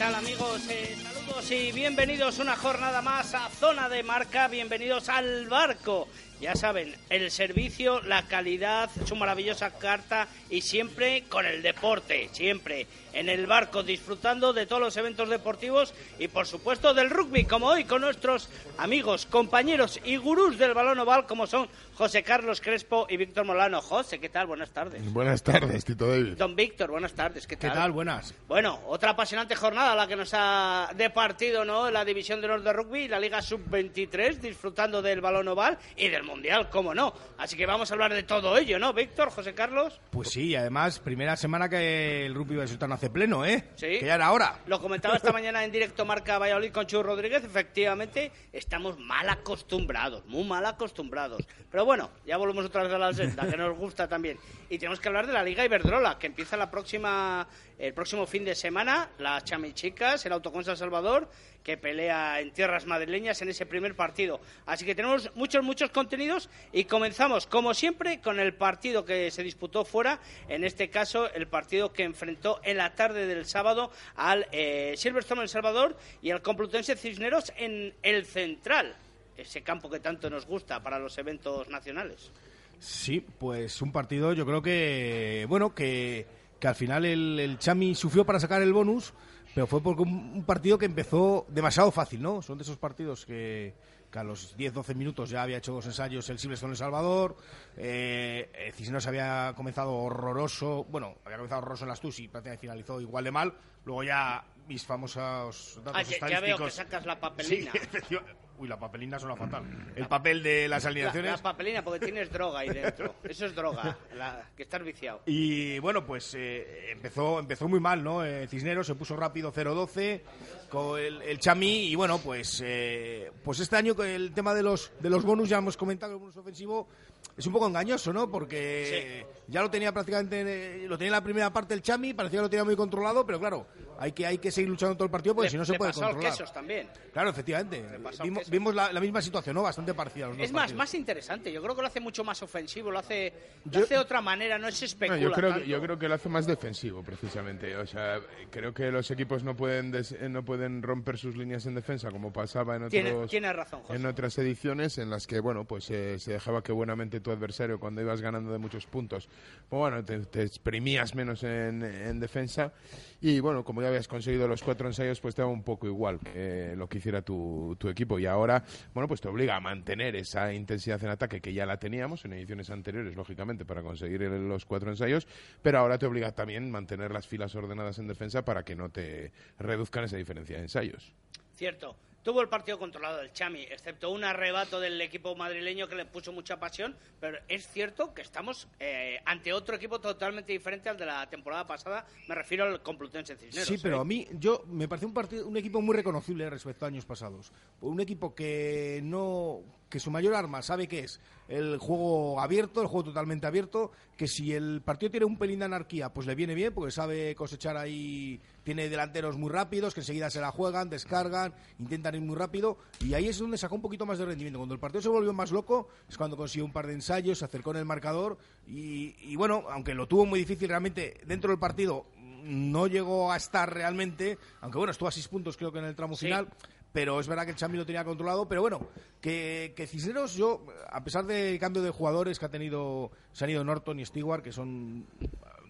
Tal amigos? Eh, saludos y bienvenidos una jornada más a Zona de Marca, bienvenidos al barco. Ya saben, el servicio, la calidad, su maravillosa carta y siempre con el deporte, siempre en el barco disfrutando de todos los eventos deportivos y por supuesto del rugby, como hoy con nuestros amigos, compañeros y gurús del balón oval como son José Carlos Crespo y Víctor Molano. José, ¿qué tal? Buenas tardes. Buenas tardes, Tito David. Don Víctor, buenas tardes, ¿qué ¿Qué tal? tal? Buenas. Bueno, otra apasionante jornada la que nos ha departido, ¿no? La División de Honor de Rugby, la Liga Sub-23, disfrutando del balón oval y del Mundial, cómo no. Así que vamos a hablar de todo ello, ¿no, Víctor, José Carlos? Pues sí, y además, primera semana que el rugby Sultano hace pleno, ¿eh? Sí. Que ya era hora. Lo comentaba esta mañana en directo Marca Valladolid con Chu Rodríguez. Efectivamente, estamos mal acostumbrados, muy mal acostumbrados. Pero bueno, ya volvemos otra vez a la senda, que nos gusta también. Y tenemos que hablar de la Liga Iberdrola, que empieza la próxima, el próximo fin de semana. Las chamichicas, el Autocon Salvador, que pelea en tierras madrileñas en ese primer partido. Así que tenemos muchos, muchos contenidos y comenzamos, como siempre, con el partido que se disputó fuera. En este caso, el partido que enfrentó en la tarde del sábado al eh, Silverstone El Salvador y al Complutense Cisneros en el Central. Ese campo que tanto nos gusta para los eventos nacionales. Sí, pues un partido, yo creo que, bueno, que, que al final el, el Chami sufrió para sacar el bonus, pero fue porque un, un partido que empezó demasiado fácil, ¿no? Son de esos partidos que, que a los 10-12 minutos ya había hecho dos ensayos el Silverstone El Salvador, eh, eh, Cisneros había comenzado horroroso, bueno, había comenzado horroroso en las TUS y prácticamente finalizó igual de mal, luego ya mis famosos datos Ah, ya, veo que sacas la papelina. Sí. Uy, la papelina suena fatal. El papel de las La, alineaciones. la papelina, porque tienes droga ahí dentro. Eso es droga, la, que estás viciado. Y bueno, pues eh, empezó, empezó muy mal, ¿no? Eh, Cisneros se puso rápido 0-12 con el, el Chami y bueno, pues eh, pues este año con el tema de los de los bonus ya hemos comentado el bonus ofensivo es un poco engañoso, ¿no? Porque ya lo tenía prácticamente eh, lo tenía en la primera parte el Chami, parecía que lo tenía muy controlado, pero claro, hay que hay que seguir luchando todo el partido porque Le- si no se le puede controlar. Quesos también. Claro, efectivamente. Vimos, vimos la, la misma situación, ¿no? Bastante parcial. los dos Es más, partidos. más interesante. Yo creo que lo hace mucho más ofensivo, lo hace, lo Yo- hace de otra manera, no se No, especula yo, creo tanto. yo creo que lo hace más defensivo, precisamente. O sea, creo que los equipos no pueden des- eh, no pueden romper sus líneas en defensa, como pasaba en Tiene- otros tiene razón, José. en otras ediciones, en las que bueno, pues eh, se dejaba que buenamente tu adversario, cuando ibas ganando de muchos puntos, pues bueno, te, exprimías menos en, en defensa. Y bueno, como ya habías conseguido los cuatro ensayos, pues te daba un poco igual eh, lo que hiciera tu, tu equipo. Y ahora, bueno, pues te obliga a mantener esa intensidad en ataque que ya la teníamos en ediciones anteriores, lógicamente, para conseguir el- los cuatro ensayos, pero ahora te obliga también a mantener las filas ordenadas en defensa para que no te reduzcan esa diferencia de ensayos. Cierto. Tuvo el partido controlado el Chami, excepto un arrebato del equipo madrileño que le puso mucha pasión, pero es cierto que estamos eh, ante otro equipo totalmente diferente al de la temporada pasada, me refiero al Complutense Cisneros. Sí, pero ¿eh? a mí yo me parece un partido, un equipo muy reconocible respecto a años pasados. Un equipo que no que su mayor arma sabe que es el juego abierto, el juego totalmente abierto, que si el partido tiene un pelín de anarquía, pues le viene bien, porque sabe cosechar ahí, tiene delanteros muy rápidos, que enseguida se la juegan, descargan, intentan ir muy rápido, y ahí es donde sacó un poquito más de rendimiento. Cuando el partido se volvió más loco, es cuando consiguió un par de ensayos, se acercó en el marcador, y, y bueno, aunque lo tuvo muy difícil realmente dentro del partido, no llegó a estar realmente, aunque bueno, estuvo a seis puntos creo que en el tramo Sí. final, pero es verdad que el Champi lo tenía controlado, pero bueno, que, que Cisneros, yo, a pesar del cambio de jugadores que ha tenido, se han ido Norton y Stewart, que son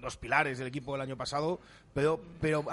dos pilares del equipo del año pasado, pero, pero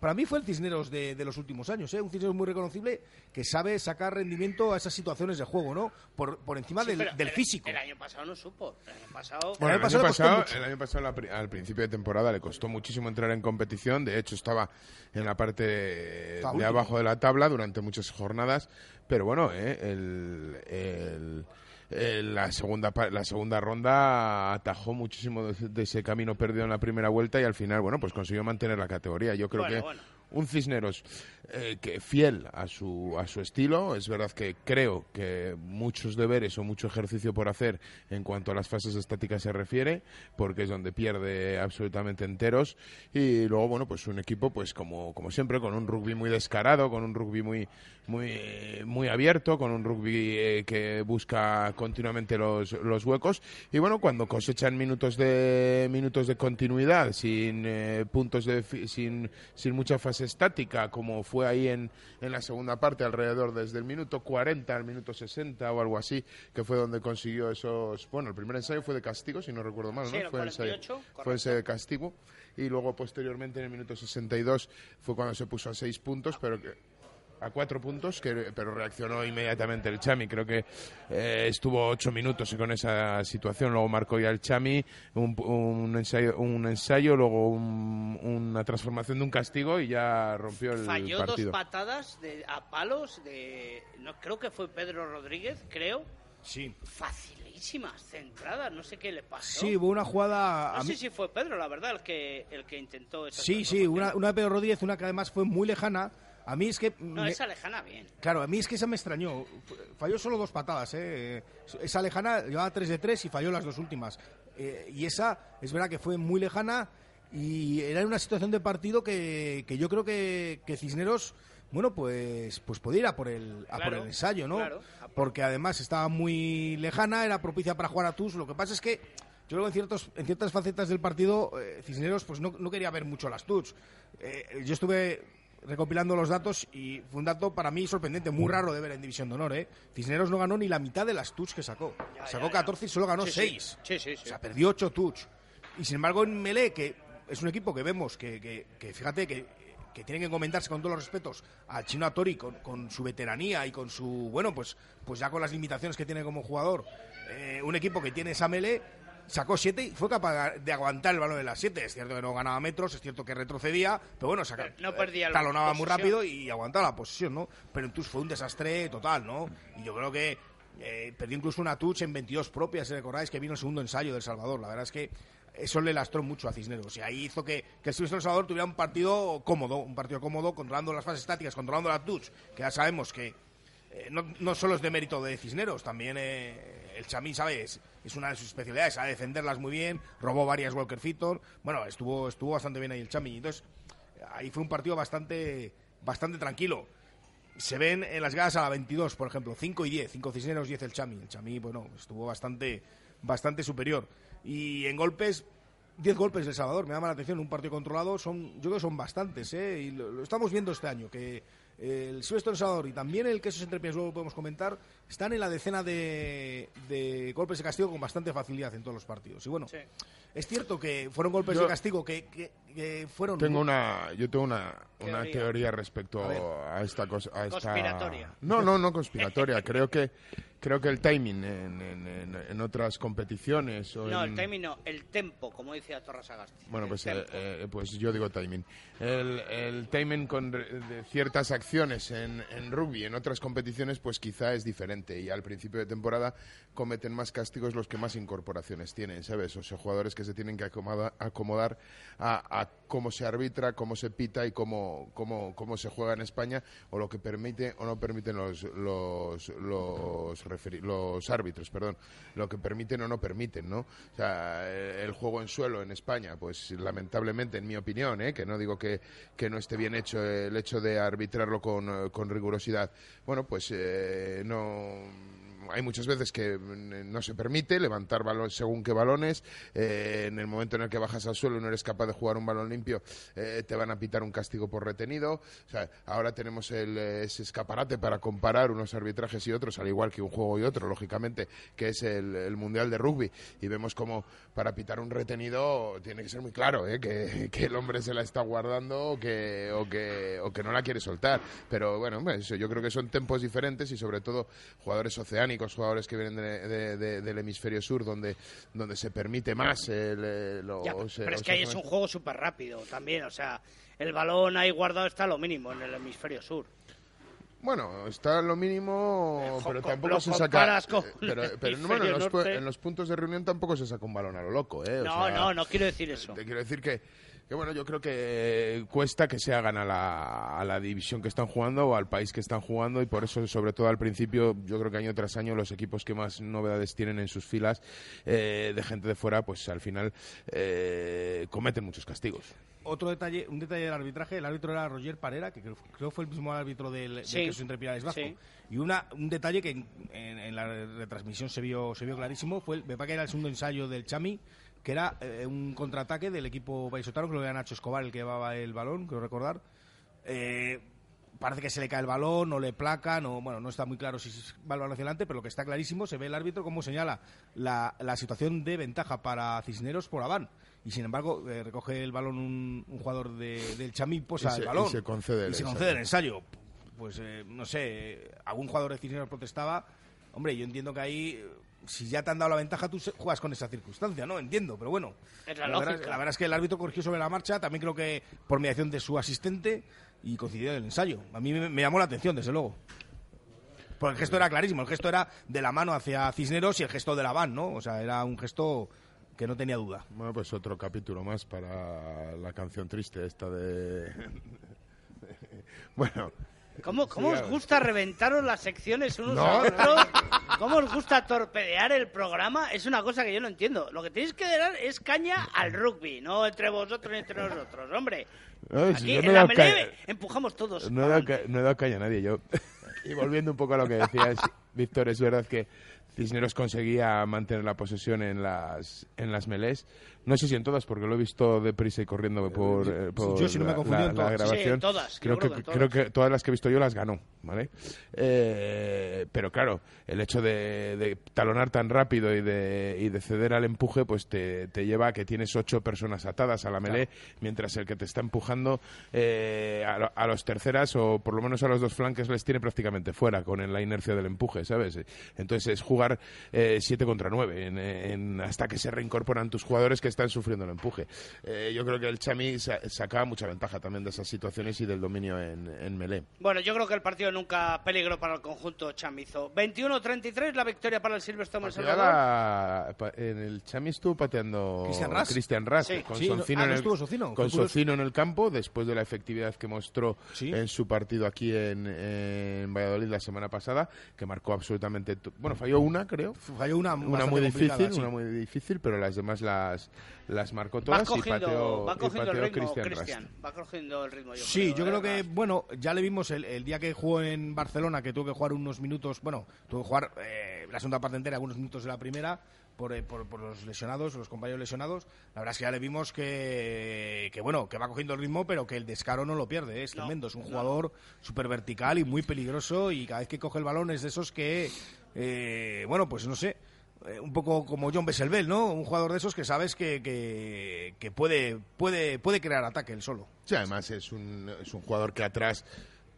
para mí fue el Cisneros de, de los últimos años, ¿eh? un Cisneros muy reconocible que sabe sacar rendimiento a esas situaciones de juego, ¿no? Por, por encima Sí, del, pero del el- físico. El año pasado no supo. El año pasado. Bueno, El el año año pasado costó pasado, mucho. el año pasado la pri- al principio de temporada le costó muchísimo entrar en competición. De hecho, estaba en la parte de último. abajo de la tabla durante muchas jornadas. Pero bueno, eh, el, el- la, segunda, la segunda ronda atajó muchísimo de, de ese camino perdido en la primera vuelta y al final, bueno, pues consiguió mantener la categoría. Yo creo Bueno, que bueno. un Cisneros eh, que fiel a su, a su estilo. Es verdad que creo que muchos deberes o mucho ejercicio por hacer en cuanto a las fases estáticas se refiere, porque es donde pierde absolutamente enteros. Y luego, bueno, pues un equipo, pues como, como siempre, con un rugby muy descarado, con un rugby muy, muy, muy abierto, con un rugby eh, que busca continuamente los, los huecos. Y bueno, cuando cosechan minutos de, minutos de continuidad, sin eh, puntos de, sin, sin mucha fase estática, como fue ahí en, en la segunda parte, alrededor desde el minuto 40 al minuto 60 o algo así, que fue donde consiguió esos. Bueno, el primer ensayo fue de castigo, si no recuerdo mal, Sí, ¿no? el Fue, ensayo- 48, fue ese de castigo. Y luego, posteriormente, en el minuto 62, fue cuando se puso a seis puntos, pero que a cuatro puntos, que, pero reaccionó inmediatamente el Chami. Creo que eh, estuvo ocho minutos con esa situación. Luego marcó ya el Chami un, un ensayo, un ensayo luego un- una transformación de un castigo y ya rompió el Falló partido. dos patadas de, a palos de. No, creo que fue Pedro Rodríguez, creo. Sí. Facilísimas, centradas, no sé qué le pasó. Sí, hubo una jugada... No sé mí- si fue Pedro, la verdad, el que, el que intentó esa Sí, sí, una, una de Pedro Rodríguez, una que además fue muy lejana. A mí es que... No, me- esa lejana bien. Claro, a mí es que esa me extrañó. Falló solo dos patadas, ¿eh? Esa lejana llevaba 3 de 3 y falló las dos últimas. Eh, y esa, es verdad que fue muy lejana y era una situación de partido que, que yo creo que, que Cisneros, bueno, pues, pues podía ir a por el, a por el ensayo, ¿no? claro. Porque además estaba muy lejana, era propicia para jugar a Tus. Lo que pasa es que yo creo que en, ciertos, en ciertas facetas del partido eh, Cisneros pues no, no quería ver mucho las Tuts. Eh, yo estuve recopilando los datos y fue un dato para mí sorprendente, muy raro de ver en División de Honor. ¿eh? Cisneros no ganó ni la mitad de las touch que sacó. Ya, sacó ya, ya. 14 y solo ganó Sí, sí. 6. Sí, sí. O sea, perdió 8 touch. Y sin embargo en Melé, que es un equipo que vemos que, que- que fíjate que, que tienen que comentarse con todos los respetos al Chino Atori con, con su veteranía y con su, bueno, pues, pues ya con las limitaciones que tiene como jugador. eh, un equipo que tiene esa Melé sacó 7 y fue capaz de aguantar el balón de las 7. Es cierto que no ganaba metros, es cierto que retrocedía, pero bueno, saca, no perdía talonaba muy rápido y aguantaba la posición, ¿no? Pero en Tus fue un desastre total, ¿no? Y yo creo que eh, perdió incluso una touch en 22 propias, si recordáis que vino el segundo ensayo del Salvador. La verdad es que eso le lastró mucho a Cisneros y ahí hizo que, que el Silvestre Salvador tuviera un partido cómodo, un partido cómodo, controlando las fases estáticas, controlando la touch, que ya sabemos que eh, no, no solo es de mérito de Cisneros, también eh, el Chamí, ¿sabes? Es una de sus especialidades, sabe defenderlas muy bien, robó varias Walker Fitton, bueno, estuvo, estuvo bastante bien ahí el Chamí. Entonces, ahí fue un partido bastante, bastante tranquilo. Se ven en las galas a la 22, por ejemplo, 5 y 10, 5 Cisneros, 10 el Chami. El Chami, bueno, estuvo bastante, bastante superior. Y en golpes, 10 golpes del Salvador, me llama la atención, un partido controlado, son, yo creo que son bastantes, ¿eh? Y lo, estamos viendo este año, que el Silvestre Salvador y también el Quesos Entre Pies, luego podemos comentar, están en la decena de, de golpes de castigo con bastante facilidad en todos los partidos. Y bueno, Sí. es cierto que fueron golpes Yo- de castigo que, que- que fueron... Tengo una, yo tengo una, una Teoría. teoría respecto A a, esta cosa. A esta... Conspiratoria. No, no, no conspiratoria. creo que creo que el timing en, en- en- en otras competiciones o No, en- el timing no, el tempo, como decía Torres Agasti. Bueno, pues, eh, eh, pues yo digo timing. El, el timing con re- de ciertas acciones acciones en, en rugby, en otras competiciones, pues quizá es diferente. Y al principio de temporada cometen más castigos los que más incorporaciones tienen, ¿sabes? O sea, jugadores que se tienen que acomoda- acomodar a, a cómo se arbitra, cómo se pita y cómo, cómo, cómo se juega en España, o lo que permite o no permiten los, los, los, los árbitros, perdón, lo que permiten o no permiten, ¿no? O sea, el juego en suelo en España, pues lamentablemente, en mi opinión, ¿eh? que no digo que, que no esté bien hecho el hecho de arbitrarlo con, con rigurosidad, bueno, pues eh, no um, hay muchas veces que mm, no se permite levantar balón según qué balones. eh, en el momento en el que bajas al suelo y no eres capaz de jugar un balón limpio, eh, te van a pitar un castigo por retenido. Ahora tenemos el, eh, ese escaparate para comparar unos arbitrajes y otros, al igual que un juego y otro, lógicamente, que es el, Mundial de Rugby. Y vemos como para pitar un retenido tiene que ser muy claro ¿eh? que, el hombre se la está guardando o que, o, que, o que no la quiere soltar. Pero bueno, eso, yo creo que son tiempos diferentes y sobre todo jugadores oceánicos, jugadores que vienen de- de- de- del hemisferio sur, donde, donde se permite más el, eh, los, Ya, eh, pero es los que ahí es un juego súper rápido también, o sea, el balón ahí guardado está lo mínimo en el hemisferio sur. Bueno, está lo mínimo, jo- pero co- tampoco se saca. eh, Pero, pero no, bueno, en, los, en los puntos de reunión tampoco se saca un balón a lo loco, ¿eh? O No, sea, no, no quiero decir eso. Te quiero decir que, que, bueno, yo creo que cuesta que se hagan a la, a la división que están jugando o al país que están jugando y por eso, sobre todo al principio, yo creo que año tras año los equipos que más novedades tienen en sus filas eh, de gente de fuera, pues al final eh, cometen muchos castigos. Otro detalle, un detalle del arbitraje, el árbitro era Roger Parera, que creo, creo fue el mismo árbitro del, del Sí. queso entre Pilares Vasco. Sí. Y una, un detalle que en, en- en la retransmisión se vio, se vio clarísimo, fue el, me parece que era el segundo ensayo del Chami, que era eh, un contraataque del equipo paisotano, creo que era Nacho Escobar el que llevaba el balón, creo recordar. Eh, parece que se le cae el balón, no le placa, no, bueno, no está muy claro si va el balón hacia adelante, pero lo que está clarísimo, se ve el árbitro cómo señala la, la situación de ventaja para Cisneros por Aván. Y sin embargo, eh, recoge el balón un, un jugador de- del Chamí, posa Y se- el balón. y se concede el Y se ensayo. concede el ensayo. Pues eh, no sé, algún jugador de Cisneros protestaba. Hombre, yo entiendo que ahí, si ya te han dado la ventaja, tú se- juegas con esa circunstancia, ¿no? Entiendo, pero bueno. Es la verdad, lógica. la verdad es que el árbitro corrigió sobre la marcha, también creo que por mediación de su asistente y coincidió en el ensayo. A mí me, me llamó la atención, desde luego. Porque el gesto era clarísimo, el gesto era de la mano hacia Cisneros y el gesto de la van, ¿no? O sea, era un gesto que no tenía duda. Bueno, pues otro capítulo más para la canción triste esta de... bueno, ¿Cómo, cómo os gusta reventaros las secciones unos No. a otros? ¿Cómo os gusta torpedear el programa? Es una cosa que yo no entiendo. Lo que tenéis que dar es caña al rugby, no entre vosotros ni entre nosotros, hombre. Si Aquí no en he la Meleve empujamos todos. no he dado, ca- no he dado caña a nadie yo. y volviendo un poco a lo que decías, Víctor, es verdad que Cisneros conseguía mantener la posesión en las, en las melés. No sé si en todas, porque lo he visto deprisa y corriendo por, eh, por yo sí no me la- la, en la todas. Sí, grabación. en todas, Creo, que, en creo todas. que todas las que he visto yo las ganó, ¿vale? Eh, pero claro, el hecho de, de talonar tan rápido y de, y de ceder al empuje, pues te, te lleva a que tienes ocho personas atadas a la melé, mientras el que te está empujando eh, a, a los terceras o por lo menos a los dos flanques les tiene prácticamente fuera con la inercia del empuje, ¿sabes? Entonces es jugar 7 contra 9 hasta que se reincorporan tus jugadores que están sufriendo el empuje. Eh, yo creo que el Chami sa- sacaba mucha ventaja también de esas situaciones y del dominio en, en melé. Bueno, yo creo que el partido nunca peligró para el conjunto chamizo. 21-33 la victoria para el Silverstone El Salvador. En el Chami estuvo pateando ¿Cristian Ras? Cristian Ras, Sí. con, Sí, no- Socino ah, en el, Socino, con. Socino en el campo después de la efectividad que mostró Sí. en su partido aquí en, en Valladolid la semana pasada, que marcó absolutamente... Bueno, falló una, creo. Falló una, Una muy difícil, sí. una muy difícil, pero las demás las, las marcó todas y pateó, va y el ritmo, Christian. Va cogiendo el ritmo, yo Sí, creo, yo creo que, bueno, ya le vimos el, el día que jugó en Barcelona, que tuvo que jugar unos minutos, bueno, tuvo que jugar eh, la segunda parte entera, algunos minutos de la primera, por, eh, por, por los lesionados, los compañeros lesionados. La verdad es que ya le vimos que, que, bueno, que va cogiendo el ritmo, pero que el descaro no lo pierde, ¿eh? es No, tremendo, es un no. jugador súper vertical y muy peligroso, y cada vez que coge el balón es de esos que, eh, bueno, pues no sé, eh, un poco como John Besselbel, ¿no? Un jugador de esos que sabes que, que, que puede, puede, puede crear ataque él solo. Sí, además es un, es un jugador que atrás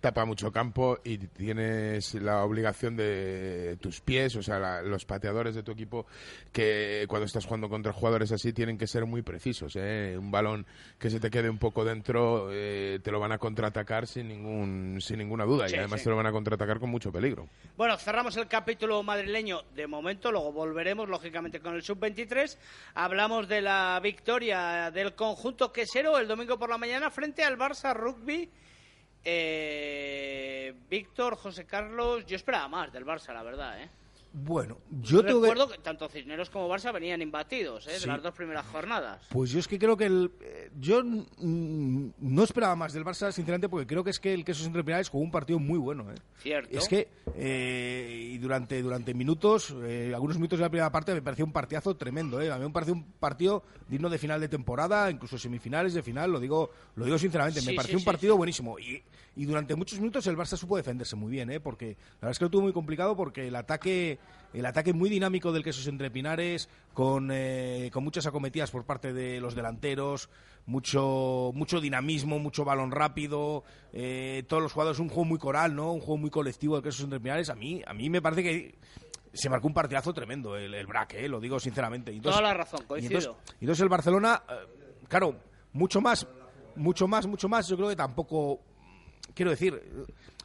tapa mucho campo y tienes la obligación de tus pies, o sea, la- los pateadores de tu equipo, que cuando estás jugando contra jugadores así tienen que ser muy precisos. ¿eh? Un balón que se te quede un poco dentro eh, te lo van a contraatacar sin, ningún, sin ninguna duda Sí, y además sí. te lo van a contraatacar con mucho peligro. Bueno, cerramos el capítulo madrileño de momento, luego volveremos lógicamente con el sub-23. Hablamos de la victoria del conjunto quesero el domingo por la mañana frente al Barça Rugby. Eh, Víctor, José Carlos, yo esperaba más del Barça, la verdad, ¿eh? Bueno, yo tengo que... Recuerdo que tanto Cisneros como Barça venían imbatidos, ¿eh? Sí. De las dos primeras jornadas. Pues yo es que creo que el, eh, yo mm, no esperaba más del Barça, sinceramente, porque creo que es que el Quesos Entre Pinares jugó un partido muy bueno. ¿eh? Cierto. Es que eh, y durante, durante minutos, eh, algunos minutos de la primera parte, me pareció un partidazo tremendo. ¿eh? A mí me pareció un partido digno de final de temporada, incluso semifinales de final, lo digo, lo digo sinceramente. Sí, me sí, pareció un partido buenísimo. Y, y durante muchos minutos el Barça supo defenderse muy bien, ¿eh? porque la verdad es que lo tuvo muy complicado porque el ataque, el ataque muy dinámico del Quesos Entre Pinares, con, eh, con muchas acometidas por parte de los delanteros, mucho, mucho dinamismo, mucho balón rápido, eh, todos los jugadores, un juego muy coral, ¿no? Un juego muy colectivo del Quesos Entre Pinares. A mí, a mí me parece que se marcó un partidazo tremendo el, el Braque, ¿eh? lo digo sinceramente. Y Toda la razón, coincido. entonces, y entonces el Barcelona, eh, claro, mucho más, mucho más, mucho más, yo creo que tampoco, quiero decir,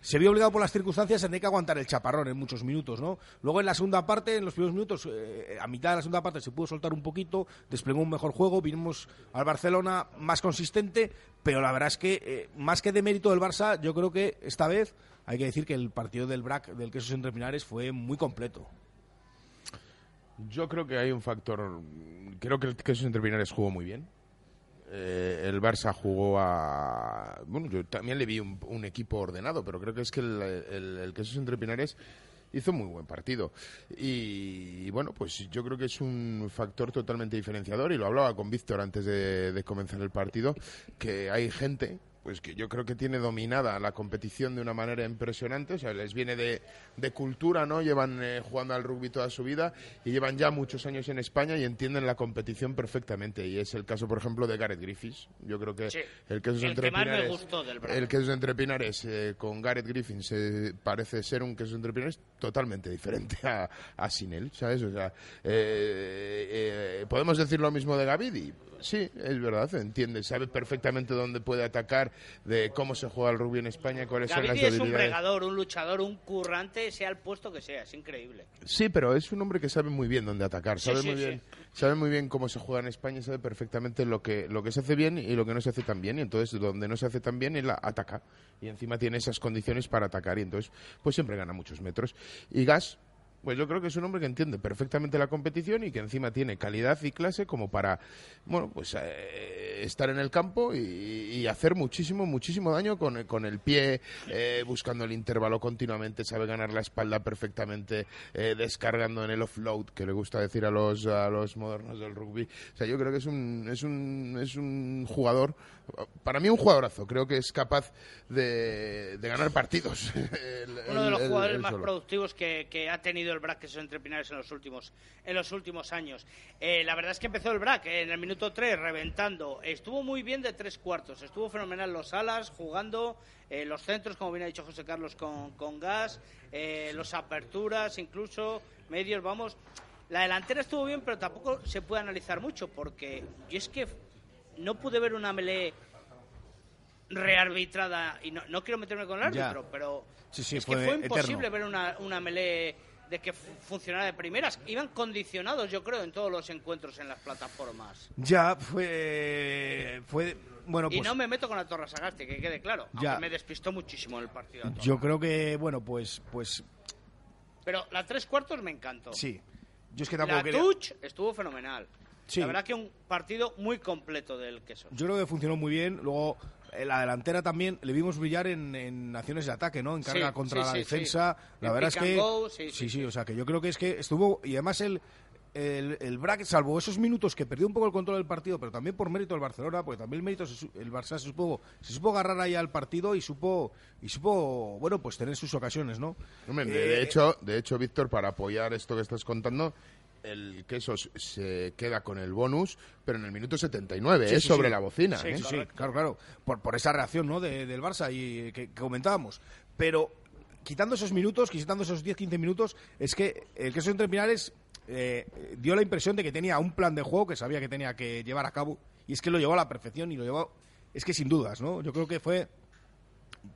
se vio obligado por las circunstancias a tener que aguantar el chaparrón en muchos minutos, ¿no? Luego en la segunda parte, en los primeros minutos, eh, a mitad de la segunda parte se pudo soltar un poquito, desplegó un mejor juego, vinimos al Barcelona más consistente, pero la verdad es que eh, más que de mérito del Barça, yo creo que esta vez hay que decir que el partido del BRAC, del Quesos Entre Pinares, fue muy completo. Yo creo que hay un factor. Creo que el Quesos Entre Pinares jugó muy bien. Eh, el Barça jugó a. Bueno, yo también le vi un, equipo ordenado, pero creo que es que el, el, el Quesos Entre Pinares hizo muy buen partido. Y, bueno, pues yo creo que es un factor totalmente diferenciador. Y lo hablaba con Víctor antes de comenzar el partido, que hay gente. Pues que yo creo que tiene dominada la competición de una manera impresionante, o sea, les viene de, de cultura, ¿no? Llevan eh, jugando al rugby toda su vida y llevan ya muchos años en España y entienden la competición perfectamente. Y es el caso, por ejemplo, de Gareth Griffiths. Yo creo que Sí. el que es El entre que más me Pinares, gustó del Braga. el que es entre Pinares eh, con Gareth Griffin se parece ser un queso entre Pinares totalmente diferente a, a Sinel, ¿sabes? O sea, eh, eh, podemos decir lo mismo de Gavidi. Sí, es verdad, entiende, sabe perfectamente dónde puede atacar, de cómo se juega el rugby en España, cuáles son las Gavidi es un debilidades. bregador, un luchador, un currante, sea el puesto que sea, es increíble. Sí, pero es un hombre que sabe muy bien dónde atacar, Sí, sabe sí, muy sí. bien, sabe muy bien cómo se juega en España, sabe perfectamente lo que lo que se hace bien y lo que no se hace tan bien, y entonces donde no se hace tan bien él ataca y encima tiene esas condiciones para atacar y entonces pues siempre gana muchos metros. Y Gas pues yo creo que es un hombre que entiende perfectamente la competición y que encima tiene calidad y clase como para, bueno, pues eh, estar en el campo y, y hacer muchísimo, muchísimo daño con, con el pie, eh, buscando el intervalo continuamente, sabe ganar la espalda perfectamente, eh, descargando en el offload, que le gusta decir a los, a los modernos del rugby. O sea, yo creo que es un, es un, es un jugador, para mí un jugadorazo, creo que es capaz de, de ganar partidos. El- Uno de los el- jugadores el más productivos que, que ha tenido el BRAC, que son entre Pinares en los últimos, en los últimos años. Eh, la verdad es que empezó el BRAC en el minuto 3 reventando. Estuvo muy bien de tres cuartos, estuvo fenomenal los alas jugando, eh, los centros, como bien ha dicho José Carlos, con, con gas, eh, los aperturas, incluso medios, vamos. La delantera estuvo bien, pero tampoco se puede analizar mucho, porque yo es que no pude ver una melee rearbitrada y no, no quiero meterme con el Ya. árbitro, pero Sí, sí, es fue que fue imposible eterno. ver una, una melee de que fu- funcionara de primeras. Iban condicionados, yo creo, en todos los encuentros en las plataformas. Ya fue, fue bueno, y pues no me meto con la Torre Sagasti, que quede claro. Ya. Aunque me despistó muchísimo en el partido. yo creo que bueno, pues pues Pero la tres cuartos me encantó. sí. Yo es que tampoco La quería- touch estuvo fenomenal. Sí. La verdad que un partido muy completo del queso. Yo creo que funcionó muy bien. Luego, en la delantera también le vimos brillar en, en acciones de ataque, ¿no? En carga Sí, contra sí, la sí, defensa. sí. La verdad es que. go, sí, sí, sí, sí, o sea, que yo creo que es que estuvo. Y además el. El, el Braque, salvo esos minutos que perdió un poco el control del partido, pero también por mérito del Barcelona, porque también el mérito se el Barça se supo, se supo agarrar ahí al partido y supo, y supo, bueno, pues tener sus ocasiones, ¿no? Hombre, de, Eh, de hecho, de hecho, Víctor, para apoyar esto que estás contando, el Quesos se queda con el bonus, pero en el minuto 79, Sí, es sí, sobre sí. la bocina. Sí, ¿eh? sí, sí, claro, claro. Por, por esa reacción ¿no? de- del Barça y que, que comentábamos. Pero quitando esos minutos, quitando esos 10-15 minutos, es que el queso entre Pinares eh, dio la impresión de que tenía un plan de juego que sabía que tenía que llevar a cabo y es que lo llevó a la perfección y lo llevó, es que sin dudas, ¿no? Yo creo que fue,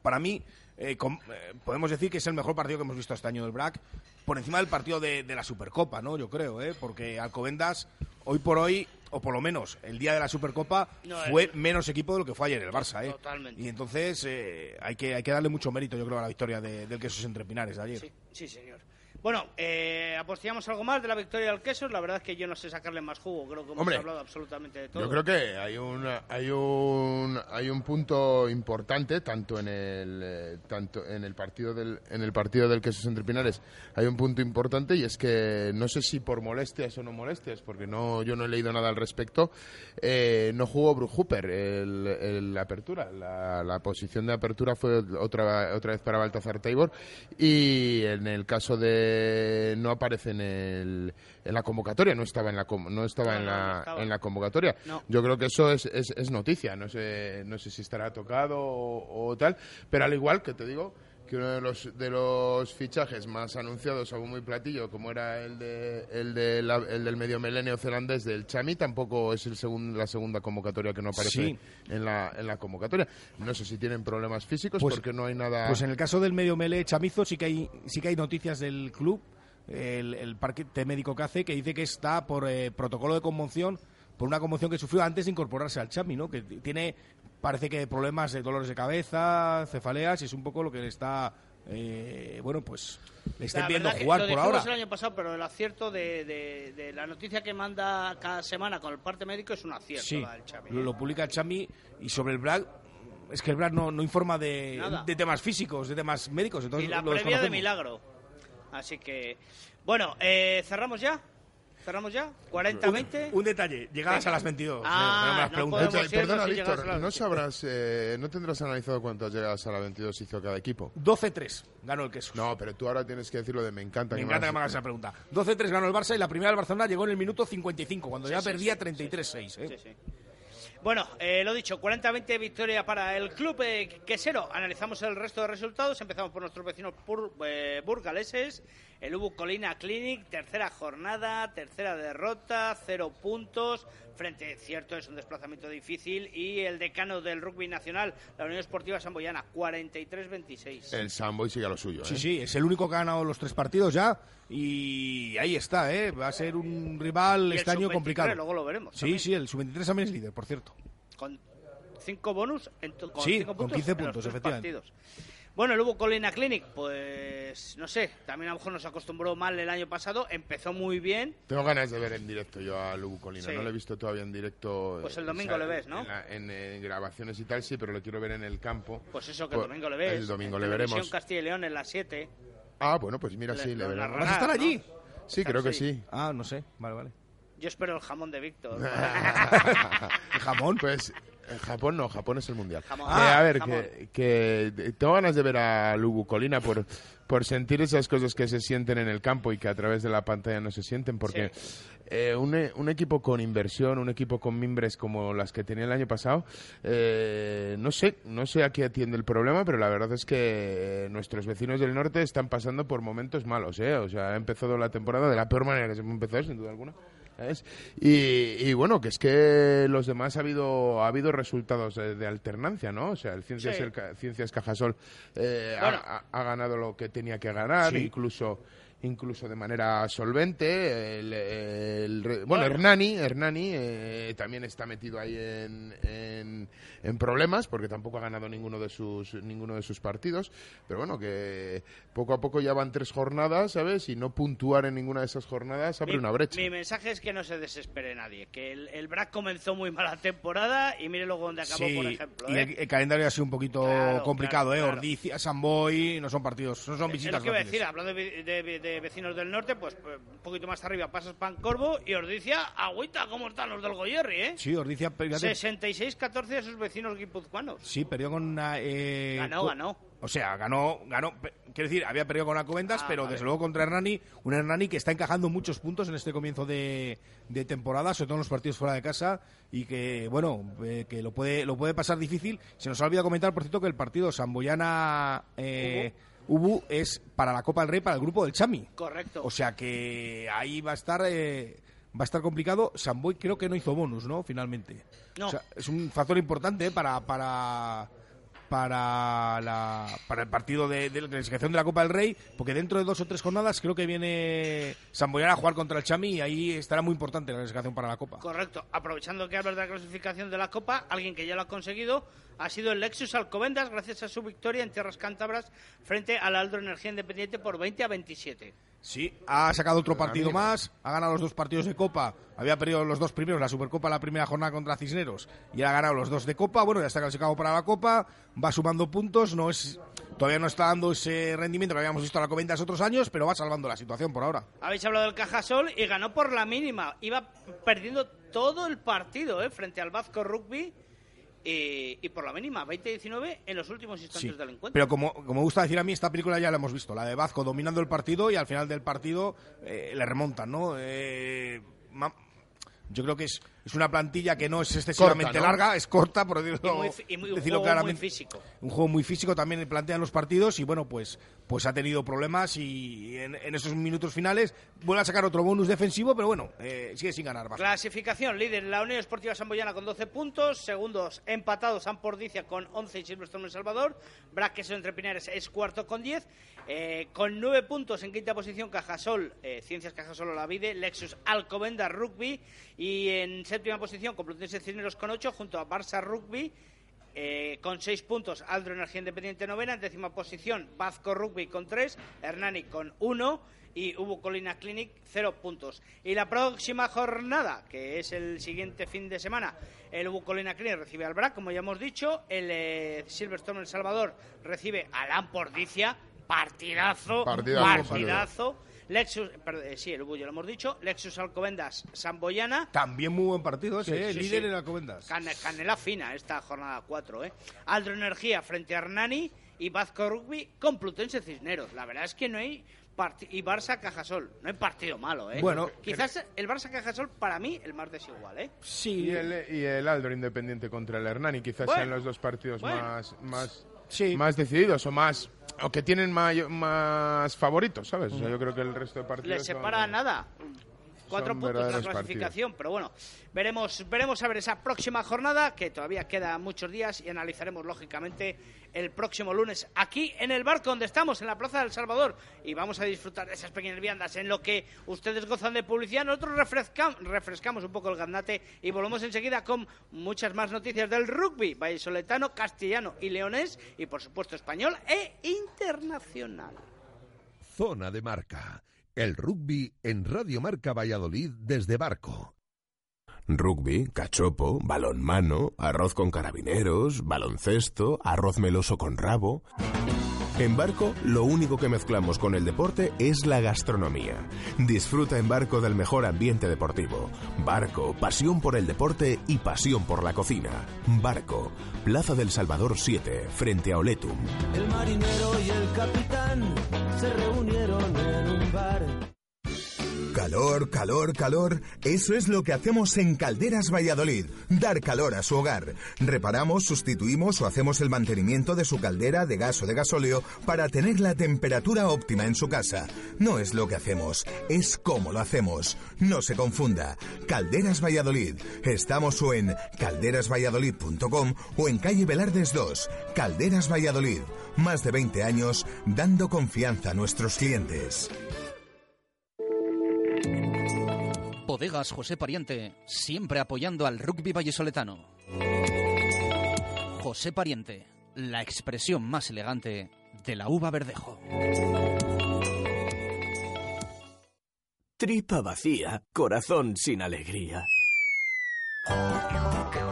para mí, eh, com- eh, podemos decir que es el mejor partido que hemos visto este año del BRAC, por encima del partido de, de la Supercopa, ¿no? Yo creo, ¿eh? Porque Alcobendas, hoy por hoy, o por lo menos el día de la Supercopa, No, fue el- menos equipo de lo que fue ayer el Barça, ¿eh? Totalmente. Y entonces eh, hay, que, hay que darle mucho mérito, yo creo, a la victoria de- del Quesos entre Pinares de ayer. Sí, sí, señor. Bueno, eh, apostillamos algo más de la victoria del queso. La verdad es que yo no sé sacarle más jugo. Creo que hemos Hombre, hablado absolutamente de todo. Yo creo que hay un hay un hay un punto importante tanto en el eh, tanto en el partido del en el partido del Quesos entre Pinares hay un punto importante y es que no sé si por molestias o no molestias porque no yo no he leído nada al respecto eh, no jugó Bruce Hooper el, el- apertura la, la posición de apertura fue otra otra vez para Baltazar Tabor y en el caso de no aparece en el en la convocatoria no estaba en la no estaba No, en no la estaba. en la convocatoria. No. Yo creo que eso es, es, es noticia, no sé, no sé si estará tocado o, o tal, pero al igual que te digo que uno de los, de los fichajes más anunciados a bombo y platillo, como era el, de, el, de la- el del medio milenio zelandés del Chami, tampoco es el segun- la segunda convocatoria que no aparece Sí. en, la, en la convocatoria. No sé si tienen problemas físicos Pues- porque no hay nada... Pues en el caso del medio mele Chamizo sí que hay, sí que hay noticias del club, el, el parquete médico que hace, que dice que está por eh, protocolo de conmoción, por una conmoción que sufrió antes de incorporarse al Chami, ¿no? Que tiene, parece que problemas de dolores de cabeza, cefaleas, y es un poco lo que le está, eh, bueno, pues le verdad que jugar por ahora. el año pasado, pero el acierto de, de- de la noticia que manda cada semana con el parte médico es un acierto. Sí, la del Xavi, ¿eh? lo, lo publica el Chami y sobre el BRAC es que el BRAC no, no informa de, temas físicos, de temas médicos. Entonces y la previa de milagro. Así que, bueno, eh, cerramos ya. ¿Cerramos ya? ¿40-20? Un detalle, llegadas Venga. a las 22. Ah, no me las no perdona, si Víctor, ¿no sabrás, eh, no tendrás analizado cuántas llegadas a la 22 hizo cada equipo? 12-3 ganó el queso. No, pero tú ahora tienes que decirlo de me encanta. Me que encanta que hagas- me hagas esa pregunta. 12-3 ganó el Barça y la primera del Barcelona llegó en el minuto 55, cuando Sí, ya sí, perdía sí, 33-6. ¿eh? Sí, sí. Bueno, eh, lo dicho, 40-20 victoria para el club eh, quesero. Analizamos el resto de resultados. Empezamos por nuestros vecinos pur- eh, burgaleses. El Ubu Colina Clinic, tercera jornada, tercera derrota, cero puntos. Frente, cierto, es un desplazamiento difícil. Y el decano del rugby nacional, la Unión Esportiva Samboyana, 43-26. El Samboy sigue a lo suyo. Sí, ¿eh? sí, es el único que ha ganado los tres partidos ya. Y ahí está, ¿eh? Va a ser un rival este año sub-23, complicado. luego lo veremos Sí, también. sí, el sub-23 también es líder, por cierto. con cinco bonus en con Sí, cinco con puntos 15 en los puntos, tres efectivamente. partidos. Bueno, el Hugo Colina Clinic, pues no sé, también a lo mejor nos acostumbró mal el año pasado, empezó muy bien, Tengo ganas de ver en directo yo a Lubu Colina. Sí. No lo he visto todavía en directo. Pues el eh, domingo le ves, ¿no? En, la- en, grabaciones y tal, sí, pero lo quiero ver en el campo. pues eso que el domingo le ves. El domingo en le veremos. Castilla y León en las 7. Ah, bueno, pues mira, Le- sí, le lo veremos. ¿Vas a estar ¿no? allí? Sí, creo que Sí. sí. Ah, no sé. Vale, vale. Yo espero el jamón de Víctor. ¿El jamón? Pues en Japón no, Japón es el mundial. Eh, Ah, a ver, jamón. que, que tengo ganas de ver a Lubu Colina por, por sentir esas cosas que se sienten en el campo y que a través de la pantalla no se sienten, porque eh, un, un equipo con inversión, un equipo con mimbres como las que tenía el año pasado, eh, no sé, no sé a qué atiende el problema, pero la verdad es que nuestros vecinos del norte están pasando por momentos malos, ¿eh? O sea, ha empezado la temporada de la peor manera que se empezar, sin duda alguna. ¿Sabes? Y, y bueno, que es que los demás ha habido ha habido resultados de, de alternancia, ¿no? O sea, el Ciencias, Sí. el Ciencias Cajasol eh, Bueno. ha, ha- ha ganado lo que tenía que ganar, Sí. incluso incluso de manera solvente. El, bueno. Hernani, Hernani eh, también está metido ahí en, en, en problemas porque tampoco ha ganado ninguno de sus ninguno de sus partidos. Pero bueno, que poco a poco ya van tres jornadas, ¿sabes? Y no puntuar en ninguna de esas jornadas abre mi, una brecha. mi mensaje es que no se desespere nadie, que el, el BRAC comenzó muy mala temporada y mire luego dónde acabó, Sí, por ejemplo. y ¿eh? el, el calendario ha sido un poquito Claro, complicado, claro, ¿eh? claro. Ordicia, Samboy, no son partidos, no son Es visitas lo que iba a decir, hablando de, de- de de vecinos del norte, pues, pues, un poquito más arriba pasas Pancorvo y Ordicia, agüita, ¿cómo están los del Goyerri, eh? Sí, Ordicia, fíjate, 66-14 de sus vecinos guipuzcoanos. sí, perdió con una... eh, Ganó, ganó. O sea, ganó, ganó, quiero decir, había perdido con Alcobendas, Ah, pero desde luego contra Hernani, un Hernani que está encajando muchos puntos en este comienzo de, de temporada, sobre todo en los partidos fuera de casa, y que, bueno, eh, que lo puede, lo puede pasar difícil. Se nos ha olvidado comentar, por cierto, que el partido Samboyana eh, Ubu es para la Copa del Rey, para el grupo del Chami. Correcto. O sea que ahí va a estar... eh, Va a estar complicado. Samboy creo que no hizo bonus, ¿no? Finalmente. No. O sea, es un factor importante ¿eh? para, para, para, la, para el partido de, la clasificación de la Copa del Rey, porque dentro de dos o tres jornadas creo que viene Samboyana a jugar contra el Chami y ahí estará muy importante la clasificación para la Copa. Correcto. Aprovechando que hablas de la clasificación de la Copa, alguien que ya lo ha conseguido ha sido el Lexus Alcobendas gracias a su victoria en tierras cántabras frente al Aldro Energía Independiente por 20 a 27. Sí, ha sacado otro partido más, ha ganado los dos partidos de Copa, había perdido los dos primeros, la Supercopa la primera jornada contra Cisneros y ha ganado los dos de Copa, bueno, ya está clasificado para la Copa, va sumando puntos, no es todavía no está dando ese rendimiento que habíamos visto a la Covendas otros años, pero va salvando la situación por ahora. Habéis hablado del Cajasol y ganó por la mínima. Iba perdiendo todo el partido ¿eh? frente al Vasco Rugby y, y por la mínima, 20-19 en los últimos instantes Sí, del encuentro. pero como, como gusta decir a mí, esta película ya la hemos visto, la de Vazco dominando el partido y al final del partido eh, le remontan, ¿no? Eh, yo creo que es, es una plantilla que no es excesivamente Corta, ¿no? larga, es corta, por decirlo, Y muy fi- y muy- un decirlo juego claramente. muy físico. Un juego muy físico también plantean los partidos y bueno, pues, pues ha tenido problemas y en, en esos minutos finales vuelve a sacar otro bonus defensivo, pero bueno, eh, sigue sin ganar. Clasificación, líder la Unión Esportiva Samboyana con 12 puntos, segundos empatados San Pordicia con 11 y Silverstone El Salvador, Braqueso entre Pinares es cuarto con 10, eh, con 9 puntos en quinta posición Cajasol, eh, Ciencias Cajasol Olavide, Lexus Alcobenda Rugby y en séptima posición Complutense Cisneros con 8 junto a Barça Rugby. eh, con 6 puntos, Aldro Energía Independiente novena, en décima posición, Vasco Rugby con 3, Hernani con 1 y Hubo Colina Clinic 0 puntos. Y la próxima jornada, que es el siguiente fin de semana, el Hubo Colina Clinic recibe al BRAC, como ya hemos dicho, el eh, Silverstone El Salvador recibe a Lampordicia, partidazo, Partidazo, partidazo. Lexus, perdón, eh, sí, el ya lo hemos dicho, Lexus Alcobendas Samboyana, También muy buen partido ese, Sí, eh, sí, líder sí. en. Cane- canela fina esta jornada 4, ¿eh? Aldro Energía frente a Hernani y Vasco Rugby con Plutense Cisneros. La verdad es que no hay y Barça Cajasol. No hay partido malo, ¿eh? Bueno, quizás el Barça Cajasol para mí el más desigual, ¿eh? Sí, Y el, y el Aldro Independiente contra el Hernani, quizás Bueno, sean los dos partidos bueno. más, más, Sí. más decididos o más o que tienen mayo- más favoritos, ¿sabes? O sea, yo creo que el resto de partidos Le son- separa nada. Cuatro son puntos en la clasificación, pero bueno, veremos, veremos a ver esa próxima jornada, que todavía queda muchos días, y analizaremos lógicamente el próximo lunes aquí en el barco donde estamos, en la Plaza del Salvador, y vamos a disfrutar de esas pequeñas viandas en lo que ustedes gozan de publicidad, nosotros refrescam- refrescamos un poco el gaznate y volvemos enseguida con muchas más noticias del rugby, vallisoletano, castellano y leonés, y por supuesto español e internacional. Zona de marca. El rugby en Radio Marca Valladolid desde Barco. Rugby, cachopo, balonmano, arroz con carabineros, baloncesto, arroz meloso con rabo. En Barco, lo único que mezclamos con el deporte es la gastronomía. Disfruta en Barco del mejor ambiente deportivo. Barco, pasión por el deporte y pasión por la cocina. Barco, Plaza del Salvador 7, frente a Oletum. El marinero y el capitán se reunieron. Calor, calor, calor. Eso es lo que hacemos en Calderas Valladolid. Dar calor a su hogar. Reparamos, sustituimos o hacemos el mantenimiento de su caldera de gas o de gasóleo para tener la temperatura óptima en su casa. No es lo que hacemos, es cómo lo hacemos. No se confunda. Calderas Valladolid. Estamos o en calderasvalladolid.com o en calle Velardes 2. Calderas Valladolid. Más de 20 años dando confianza a nuestros clientes. Bodegas José Pariente, siempre apoyando al rugby vallesoletano. José Pariente, la expresión más elegante de la uva verdejo. Tripa vacía, corazón sin alegría.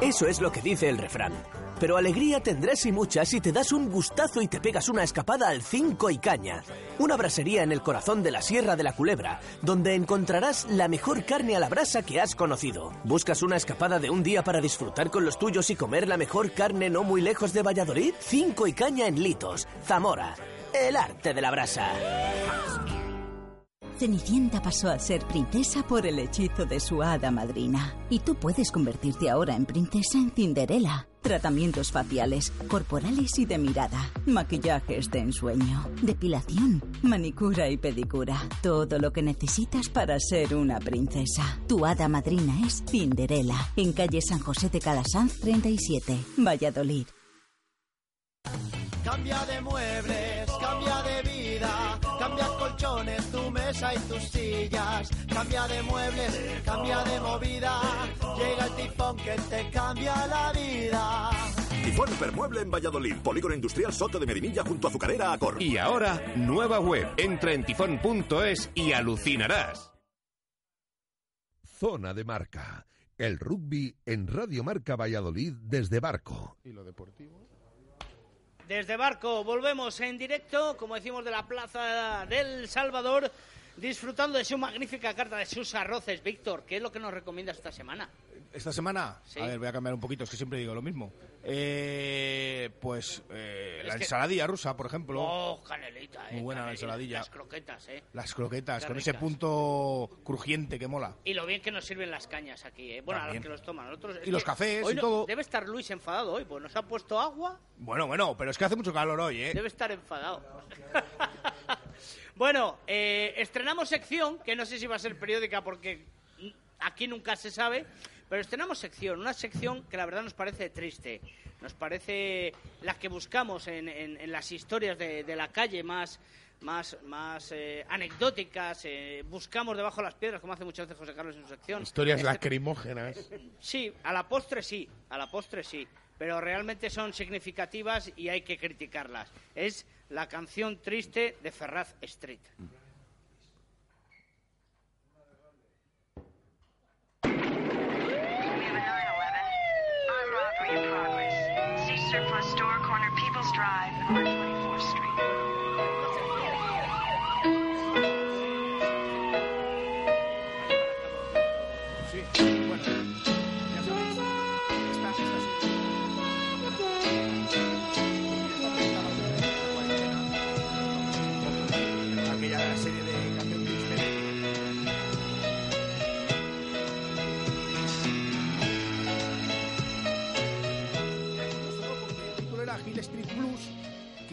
Eso es lo que dice el refrán. Pero alegría tendrás y mucha si te das un gustazo y te pegas una escapada al Cinco y Caña. Una brasería en el corazón de la Sierra de la Culebra, donde encontrarás la mejor carne a la brasa que has conocido. ¿Buscas una escapada de un día para disfrutar con los tuyos y comer la mejor carne no muy lejos de Valladolid? Cinco y Caña en Litos, Zamora. El arte de la brasa. Cenicienta pasó a ser princesa por el hechizo de su hada madrina. Y tú puedes convertirte ahora en princesa en Cinderella. Tratamientos faciales, corporales y de mirada. Maquillajes de ensueño. Depilación, manicura y pedicura. Todo lo que necesitas para ser una princesa. Tu hada madrina es Cinderella. En calle San José de Calasanz 37, Valladolid. Cambia de muebles, cambia de vida, cambia colchones, tu mesa y tus sillas. Cambia de muebles, cambia de movida. Llega el tifón que te cambia la vida. Tifón Hipermueble en Valladolid, Polígono Industrial Soto de Medinilla junto a Azucarera Acor. Y ahora, nueva web. Entra en tifón.es y alucinarás. Zona de marca. El rugby en Radio Marca Valladolid desde Barco. ¿Y lo deportivo? Desde Barco volvemos en directo, como decimos, de la Plaza del Salvador, disfrutando de su magnífica carta de sus arroces. Víctor, ¿qué es lo que nos recomiendas esta semana? ¿Esta semana? Sí. A ver, voy a cambiar un poquito, es que siempre digo lo mismo. Eh, pues eh, la que- ensaladilla rusa, por ejemplo. Oh, canelita, eh. Muy buena la ensaladilla. Las croquetas, eh. Las croquetas, Qué con ese punto crujiente que mola. Y lo bien que nos sirven las cañas aquí, eh. Bueno, a los que los toman. Nosotros, es Y los cafés hoy y no- todo. Debe estar Luis enfadado hoy, pues nos ha puesto agua, Bueno, bueno, pero es que hace mucho calor hoy, ¿eh? debe estar enfadado. bueno, eh, estrenamos sección, que no sé si va a ser periódica porque aquí nunca se sabe, pero estrenamos sección, una sección que la verdad nos parece triste, nos parece la que buscamos en, en- en las historias de, de la calle más más, más eh, anecdóticas, eh, buscamos debajo de las piedras, como hace muchas veces José Carlos en su sección. Historias Este- lacrimógenas. Sí, a la postre sí, a la postre sí, pero realmente son significativas y hay que criticarlas. Es la canción triste de Ferraz Street.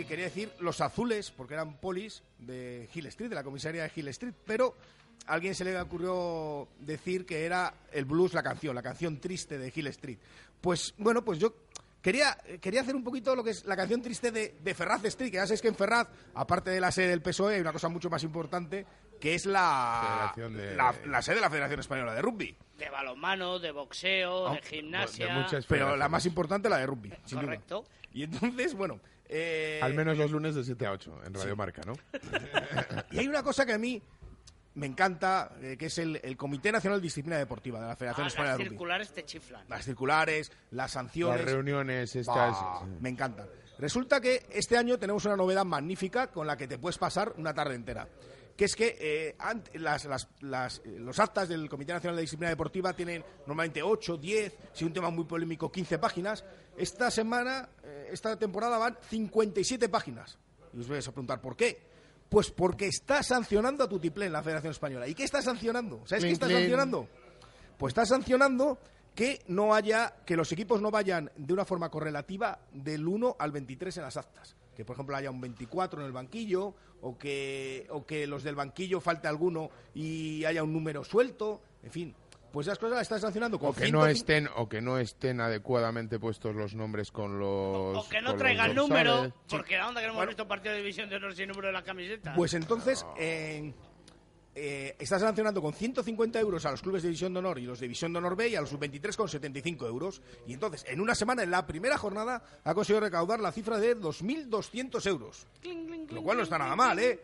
Quería decir los azules, porque eran polis de Hill Street, de la comisaría de Hill Street, pero a alguien se le ocurrió decir que era el blues la canción, la canción triste de Hill Street. Pues bueno, pues yo quería, quería hacer un poquito lo que es la canción triste de, de Ferraz Street, que ya sabéis que en Ferraz, aparte de la sede del PSOE, hay una cosa mucho más importante, que es la, de- la, la sede de la Federación Española de Rugby. De balonmano, de boxeo, de gimnasia. Pero la más importante, la de rugby, sin duda. Correcto. Y entonces, bueno... eh, Al menos los lunes de 7 a 8 en Radio Sí. Marca, ¿no? Y hay una cosa que a mí me encanta, eh, que es el, el Comité Nacional de Disciplina Deportiva de la Federación Ah, Española las de Rugby. circulares te chiflan. Las circulares, las sanciones. Las reuniones estas. Bah, me encantan. Resulta que este año tenemos una novedad magnífica con la que te puedes pasar una tarde entera. Que es que eh, las- las- las- eh, los actas del Comité Nacional de Disciplina Deportiva tienen normalmente 8, 10, si un tema muy polémico, 15 páginas. Esta semana, eh, esta temporada van 57 páginas. Y os vais a preguntar, ¿por qué? Pues porque está sancionando a Tutiplén la Federación Española. ¿Y qué está sancionando? ¿Sabes qué está sancionando? Pues está sancionando que no haya, que los equipos no vayan de una forma correlativa del 1 al 23 en las actas. Que por ejemplo haya un 24 en el banquillo, o que, o que los del banquillo falte alguno y haya un número suelto, en fin. Pues esas cosas las está sancionando con O que no 105 estén o que no estén adecuadamente puestos los nombres con los O que no traigan número, porque la onda que no hemos visto partido de división de honor sin número de la camiseta. Pues entonces, eh, eh, está sancionando con 150 euros a los clubes de División de Honor y los de División de Honor B y a los sub-23 con 75 euros. Y entonces, en una semana, en la primera jornada, ha conseguido recaudar la cifra de 2.200 euros. Lo cual no está nada mal, ¿eh?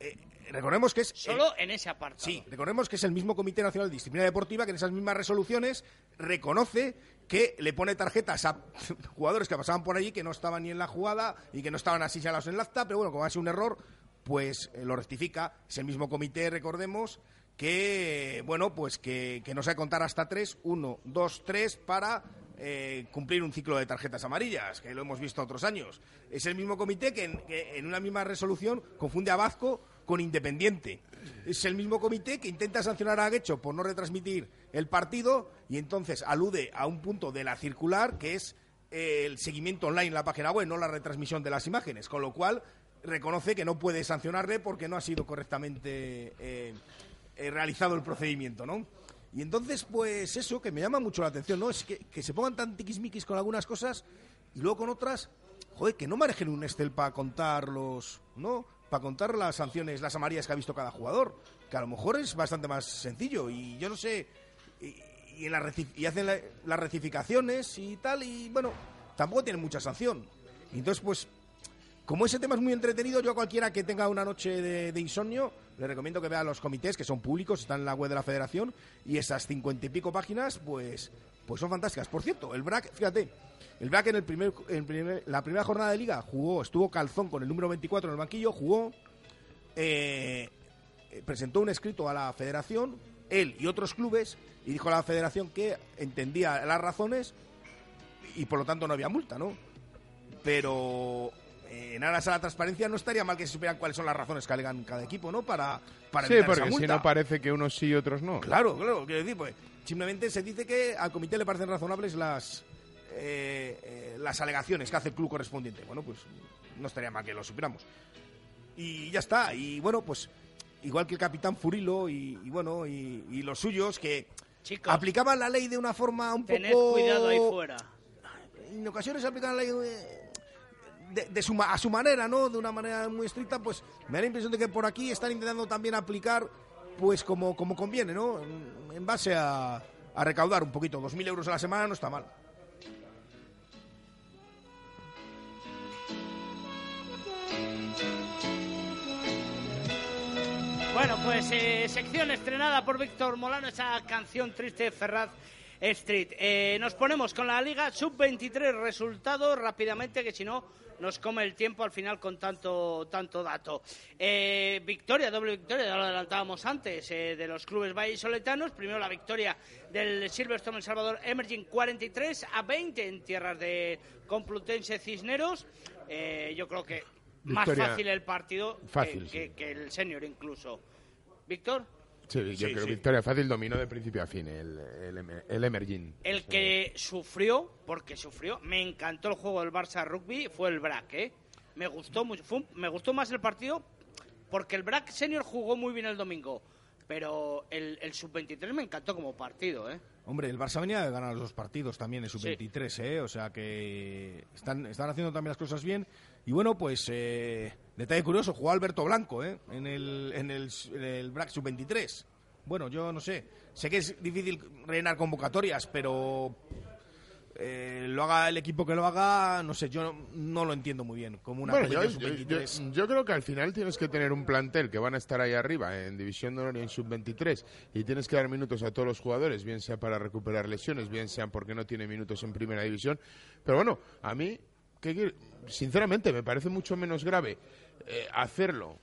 eh, recordemos que es... Solo en ese apartado. Sí, recordemos que es el mismo Comité Nacional de Disciplina Deportiva que en esas mismas resoluciones reconoce que le pone tarjetas a jugadores que pasaban por allí que no estaban ni en la jugada y que no estaban así señalados en el acta, pero bueno, como ha sido un error, pues eh, lo rectifica. Es el mismo comité, recordemos, que, bueno, pues que, que nos ha de contar hasta tres, uno, dos, tres, para eh, cumplir un ciclo de tarjetas amarillas, que lo hemos visto otros años. Es el mismo comité que en, que en una misma resolución confunde a Vazco con Independiente. Es el mismo comité que intenta sancionar a Guecho por no retransmitir el partido y entonces alude a un punto de la circular que es eh, el seguimiento online en la página web, no la retransmisión de las imágenes, con lo cual reconoce que no puede sancionarle porque no ha sido correctamente eh, eh, realizado el procedimiento, ¿no? Y entonces, pues eso, que me llama mucho la atención, ¿no? Es que, que se pongan tan tiquismiquis con algunas cosas y luego con otras, joder, que no manejen un Excel para contar los, ¿no? Para contar las sanciones, las amarillas que ha visto cada jugador, que a lo mejor es bastante más sencillo y yo no sé, y, hacen la- las rectificaciones y tal, y bueno, tampoco tienen mucha sanción. Entonces, pues, como ese tema es muy entretenido, yo a cualquiera que tenga una noche de, insomnio, le recomiendo que vea los comités, que son públicos, están en la web de la federación, y esas cincuenta y pico páginas, pues, pues son fantásticas. Por cierto, el BRAC, fíjate, el BRAC en, el primer, en la primera jornada de liga jugó, estuvo Calzón con el número 24 en el banquillo, jugó, eh, presentó un escrito a la federación, él y otros clubes, y dijo a la federación que entendía las razones y por lo tanto no había multa, ¿no? Pero en aras a la transparencia no estaría mal que se supieran cuáles son las razones que alegan cada equipo, ¿no? Para, para Sí, porque esa si no parece que unos sí y otros no. Claro, claro, quiero decir, pues simplemente se dice que al comité le parecen razonables las eh, eh, las alegaciones que hace el club correspondiente. Bueno, pues no estaría mal que lo supiéramos. Y ya está, y bueno, pues igual que el capitán Furilo y, y bueno, y, y los suyos que aplicaban la ley de una forma un Tened poco... cuidado ahí fuera. En ocasiones aplican la ley eh, de, su, a su manera, ¿no? De una manera muy estricta, pues me da la impresión de que por aquí están intentando también aplicar, pues como, como conviene, ¿no? En, en base a, a recaudar un poquito. 2.000 euros a la semana no está mal. Bueno, pues eh, sección estrenada por Víctor Molano, esa canción triste de Ferraz Street. Eh, nos ponemos con la Liga Sub-23 resultados rápidamente, que si no nos come el tiempo al final con tanto tanto dato. Eh, victoria, doble victoria, ya lo adelantábamos antes, eh, de los clubes vallisoletanos. Primero la victoria del Silverstone El Salvador Emerging 43 a 20 en tierras de Complutense Cisneros. Eh, yo creo que más fácil el partido que, que el senior incluso. Víctor, Sí, yo Sí, creo sí. que Victoria Fácil dominó de principio a fin el, el, Emer- el Emerging. el que sufrió, porque sufrió, me encantó el juego del Barça Rugby, fue el BRAC, ¿eh? Me gustó mucho, fue un- me gustó más el partido porque el BRAC senior jugó muy bien el domingo, pero el, el sub-23 me encantó como partido, ¿eh? Hombre, el Barça venía de ganar los dos partidos también en su 23, ¿eh? O sea que están, están haciendo también las cosas bien. Y bueno, pues eh, detalle curioso, jugó Alberto Blanco, ¿eh? En el, en el, en el BRAC sub-23. Bueno, yo no sé. Sé que es difícil rellenar convocatorias, pero eh, lo haga el equipo que lo haga, no sé, yo no, no lo entiendo muy bien. Como una Bueno, yo, yo- yo- sub-23. yo creo que al final tienes que tener un plantel que van a estar ahí arriba en División de Honor y en Sub-23 y tienes que dar minutos a todos los jugadores, bien sea para recuperar lesiones, bien sea porque no tiene minutos en Primera División. Pero bueno, a mí, ¿qué quiere? sinceramente, me parece mucho menos grave eh, hacerlo.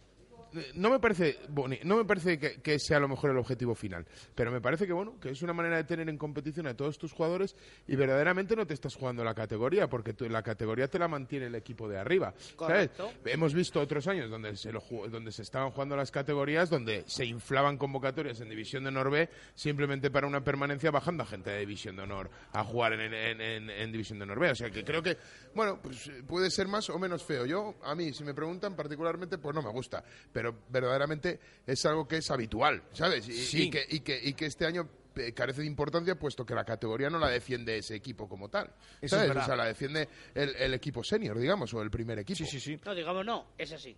No me parece no me parece que, que sea a lo mejor el objetivo final, pero me parece que bueno, que es una manera de tener en competición a todos tus jugadores y verdaderamente no te estás jugando la categoría, porque tú- la categoría te la mantiene el equipo de arriba. ¿sabes? Hemos visto otros años donde se, lo donde se estaban jugando las categorías, donde se inflaban convocatorias en División de Honor B simplemente para una permanencia bajando a gente de División de Honor a jugar en, en- en- en División de Honor B. O sea que creo que, bueno, pues eh, puede ser más o menos feo. Yo, a mí, si me preguntan particularmente, pues no me gusta. Pero verdaderamente es algo que es habitual, ¿sabes? Y, Sí. y que, y, que, y que este año eh, carece de importancia puesto que la categoría no la defiende ese equipo como tal. Eso ¿sabes? o sea, la defiende el, el equipo senior, digamos, o el primer equipo. Sí, sí, sí. No, digamos no, es así.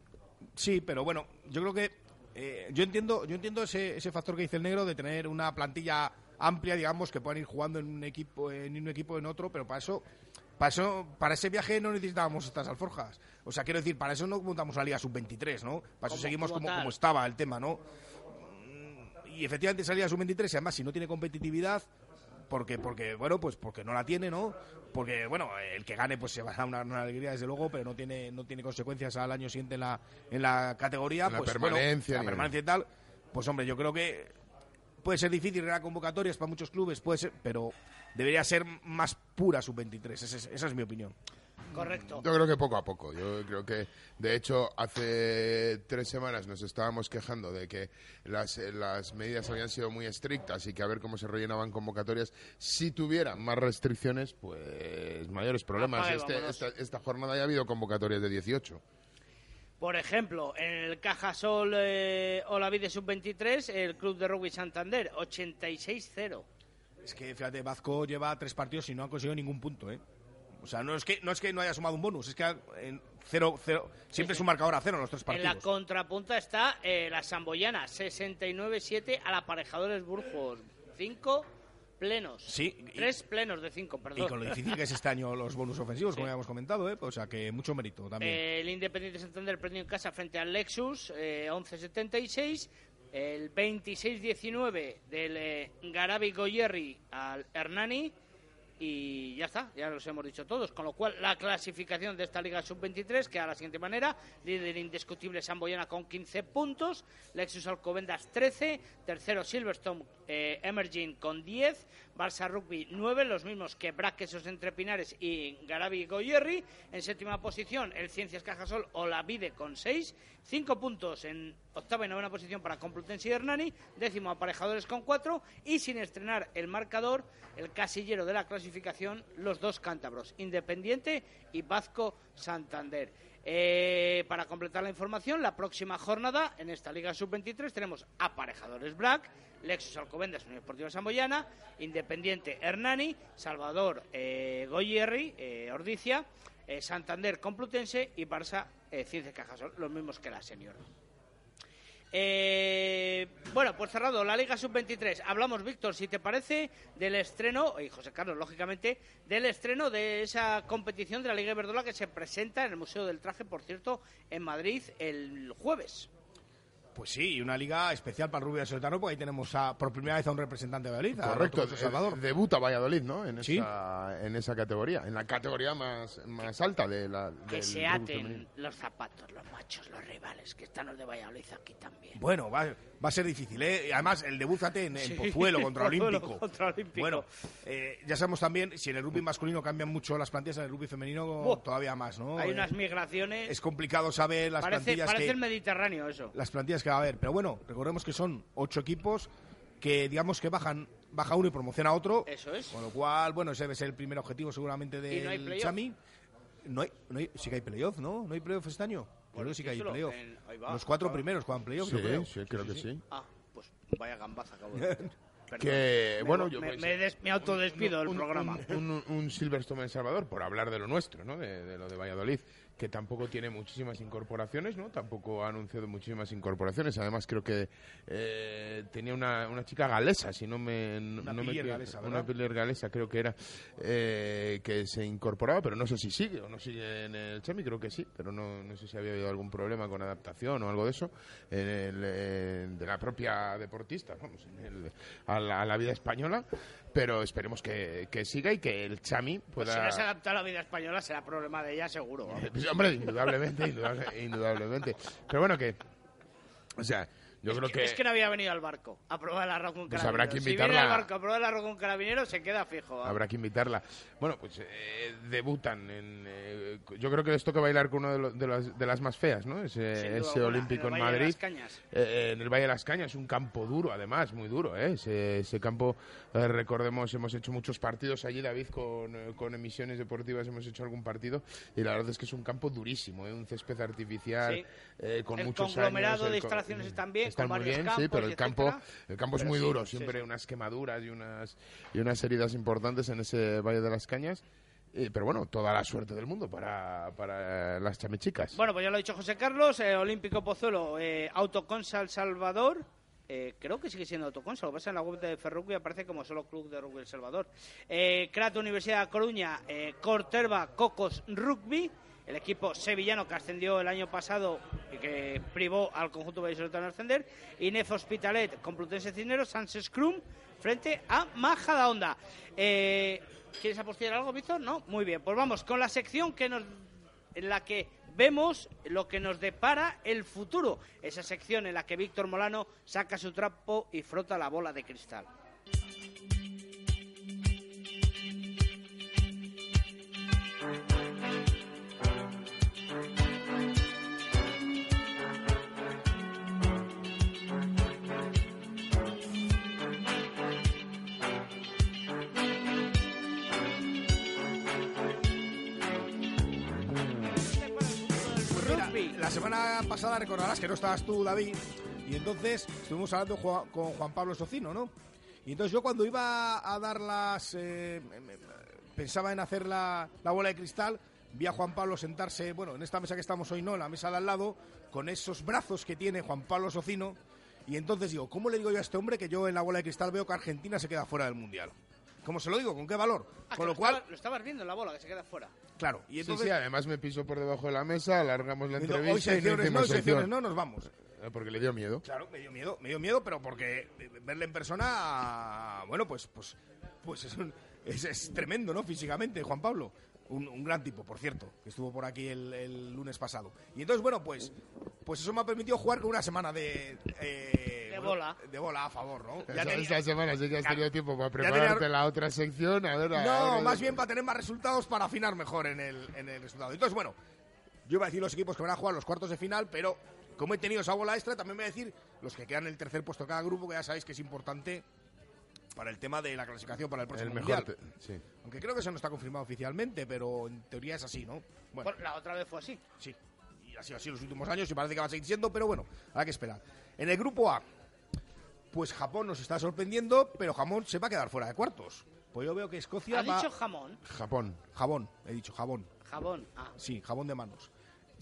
Sí, pero bueno, yo creo que eh, yo entiendo, yo entiendo ese, ese factor que dice el negro de tener una plantilla amplia, digamos, que puedan ir jugando en un equipo, en un equipo en otro, pero para eso para, eso, para ese viaje no necesitábamos estas alforjas. O sea, quiero decir, para eso no montamos la Liga Sub-23, ¿no? Para eso Como- seguimos como como, estaba el tema, ¿no? Mm, Y efectivamente salía Sub-23 y además si no tiene competitividad, porque, porque, bueno, pues porque no la tiene, ¿no? Porque, bueno, el que gane pues se va a dar una, una alegría, desde luego, pero no tiene, no tiene consecuencias al año siguiente en la, en la categoría. En la pues, permanencia, bueno, la permanencia y tal. Pues hombre, yo creo que puede ser difícil crear convocatorias para muchos clubes, puede ser, pero debería ser más pura Sub-23, esa es, esa es mi opinión. Correcto. Yo creo que poco a poco. Yo creo que, de hecho, hace tres semanas nos estábamos quejando de que las, eh, las medidas habían sido muy estrictas y que a ver cómo se rellenaban convocatorias. Si tuvieran más restricciones, pues mayores problemas. Este- esta, esta jornada ya ha habido convocatorias de 18. Por ejemplo, en el Cajasol eh, Olavide Sub-23, el Club de Rugby Santander, 86-0. Es que, fíjate, Vazco lleva tres partidos y no ha conseguido ningún punto, ¿eh? O sea, no es que no, es que no haya sumado un bonus, es que en cero, cero, siempre es un marcador a cero en los tres En partidos. la contrapunta está eh, la Samboyana, 69-7 al Aparejadores Burgos. Cinco plenos. Sí, y- Tres plenos de cinco, perdón. Y con lo difícil que es este año los bonus ofensivos, como ya hemos comentado, ¿eh? O sea, que mucho mérito también. Eh, el Independiente Santander perdió en casa frente al Lexus, eh, 11-76. El 26-19 del eh, Garabi Goyerri al Hernani. Y ya está, ya los hemos dicho todos. Con lo cual, la clasificación de esta Liga Sub-23 queda de la siguiente manera. Líder indiscutible Samboyana con 15 puntos. Lexus Alcobendas 13. Tercero Silverstone eh, Emerging con 10. Barça Rugby 9, los mismos que Braquesos Entre Pinares y Garabi Goyerri. En séptima posición, el Ciencias Cajasol Olavide con 6. 5 puntos en octava y novena posición para Complutense y Hernani. Décimo Aparejadores con 4. Y sin estrenar el marcador, el casillero de la clasificación, los dos cántabros, Independiente y Vasco Santander. Eh, para completar la información, la próxima jornada en esta Liga Sub-23 tenemos Aparejadores Black, Lexus Alcobendas, Unión Deportiva Samboyana, Independiente Hernani, Salvador eh, Goyerri, eh, Ordicia, eh, Santander Complutense y Barça eh, Ciencia Cajasol, los mismos que la senior. Eh, bueno, pues cerrado la Liga Sub-23. Hablamos, Víctor, si te parece, del estreno, y José Carlos, lógicamente, del estreno de esa competición de la Liga Iberdrola que se presenta en el Museo del Traje, por cierto, en Madrid el jueves. Pues sí, y una liga especial para el Rubio Soltano, porque ahí tenemos a, por primera vez a un representante de Valladolid, a Correcto, Salvador. eh, debuta Valladolid, ¿no? En, Sí. esa, en esa categoría, en la categoría más, más alta de la. Que del se aten los zapatos, los machos, los rivales, que están los de Valladolid aquí también. Bueno, va, va a ser difícil, ¿eh? Y Además, el debut en, en Sí, Pozuelo contra Olímpico. contra Olímpico. Bueno, eh, ya sabemos también, si en el rugby masculino cambian mucho las plantillas, en el rugby femenino todavía más, ¿no? Hay Eh, unas migraciones. Es complicado saber las parece plantillas parece que... el Mediterráneo eso. las plantillas que va a haber. Pero bueno, recordemos que son ocho equipos que digamos que bajan baja uno y promociona otro. Eso es. Con lo cual, bueno, ese debe ser el primer objetivo seguramente ¿Y no hay del? Chami. No hay, no hay, sí que hay playoff, ¿no? ¿No hay playoff este año? Creo que sí que hay playoff. en- ahí va, Los cuatro claro. primeros juegan playoff, Sí, yo creo. sí, creo que sí. Ah, pues vaya gambaza acabo de. Que, Me- bueno, yo me, me des- me autodespido del un- programa. Un, un, un Silverstone en Salvador, por hablar de lo nuestro, ¿no? De, de lo de Valladolid, que tampoco tiene muchísimas incorporaciones, ¿no? Tampoco ha anunciado muchísimas incorporaciones. Además, creo que eh, tenía una, una chica galesa, si no me. Una no pilier galesa, Una pilier galesa, creo que era, eh, que se incorporaba, pero no sé si sigue o no sigue en el Chemi, creo que sí, pero no, no sé si había habido algún problema con adaptación o algo de eso, en el, en- de la propia deportista, vamos, en el- a, la, a la vida española, pero esperemos que, que siga y que el Chami Pues pueda... si no se adapta a la vida española será problema de ella seguro. Pues, hombre, indudablemente, indudable- indudablemente. Pero bueno, que... O sea, yo creo que... Es que no había venido al barco a probar el arroz con Pues carabineros. habrá que Si viene invitarla- al barco a probar el arroz con carabineros, se queda fijo. vamos. Habrá que invitarla. Bueno, pues eh, debutan en... eh, yo creo que les toca bailar con una de, lo- de las, de las más feas, ¿no? Ese, ese alguna, olímpico en en, Madrid. las Cañas. Eh, en el Valle de las Cañas, un campo duro, además, muy duro, ¿eh? Ese, ese campo, eh, recordemos, hemos hecho muchos partidos allí, David, con, eh, con emisiones deportivas, hemos hecho algún partido, y la verdad es que es un campo durísimo, ¿eh? Un césped artificial, Sí. eh, con el muchos conglomerado años, de instalaciones bien, están muy bien, campos, sí, pero el campo, etcétera. el campo es Pero muy sí, duro, siempre sí. unas quemaduras y unas, y unas heridas importantes en ese Valle de las Cañas. Eh, pero bueno, toda la suerte del mundo para, para las chamichicas. Bueno, pues ya lo ha dicho José Carlos, eh, Olímpico Pozuelo, eh, Autoconsal Salvador, eh, creo que sigue siendo autoconsa. Lo que pasa en la web de Ferrugby aparece como solo Club de Rugby El Salvador. Eh, Crato Universidad de Coruña, Corterba Cocos Rugby. El equipo sevillano que ascendió el año pasado y que privó al conjunto vallisoletano de ascender. Inef Hospitalet, Complutense Cisneros, Sans Scrum, frente a Majadahonda. Eh, ¿Quieres apostillar algo, Víctor? No, muy bien. Pues vamos con la sección que en la que vemos lo que nos depara el futuro. Esa sección en la que Víctor Molano saca su trapo y frota la bola de cristal. La semana pasada recordarás que no estabas tú, David, y entonces estuvimos hablando con Juan Pablo Socino, ¿no? Y entonces yo cuando iba a dar las... eh, pensaba en hacer la, la bola de cristal, vi a Juan Pablo sentarse, bueno, en esta mesa que estamos hoy, no, en la mesa de al lado, con esos brazos que tiene Juan Pablo Socino, y entonces digo, ¿cómo le digo yo a este hombre que yo en la bola de cristal veo que Argentina se queda fuera del Mundial? ¿Cómo se lo digo? ¿Con qué valor? Ah, con lo cual, lo estabas viendo en la bola que se queda fuera. Claro, y Sí, entonces... sí, además me piso por debajo de la mesa, alargamos la entrevista hoy y no secciones no, secciones no, nos vamos. Eh, Porque le dio miedo. Claro, me dio miedo, me dio miedo, pero porque verle en persona, bueno, pues, pues, pues es, un- es, es tremendo, ¿no? Físicamente, Juan Pablo. Un, un gran tipo, por cierto, que estuvo por aquí el, el lunes pasado. Y entonces, bueno, pues, pues eso me ha permitido jugar con una semana de... eh, De bueno, bola. De bola, a favor, ¿no? Esa, tenía- esta semana sí que has tenido tiempo para tenía- prepararte la otra sección. A ver, a- no, ahora- más bien para tener más resultados, para afinar mejor en el, en el resultado. Entonces, bueno, yo iba a decir los equipos que van a jugar los cuartos de final, pero como he tenido esa bola extra, también voy a decir los que quedan en el tercer puesto de cada grupo, que ya sabéis que es importante para el tema de la clasificación para el próximo El mejor. mundial. te- sí. Aunque creo que eso no está confirmado oficialmente, pero en teoría es así, ¿no? Bueno, la otra vez fue así. sí. Y ha sido así los últimos años y parece que va a seguir siendo, pero bueno, habrá que esperar. En el grupo A, pues Japón nos está sorprendiendo, pero Japón se va a quedar fuera de cuartos. Pues yo veo que Escocia ¿Ha va... dicho jamón? Japón. Jabón, he dicho jabón. Jabón. Ah. Sí, jabón de manos.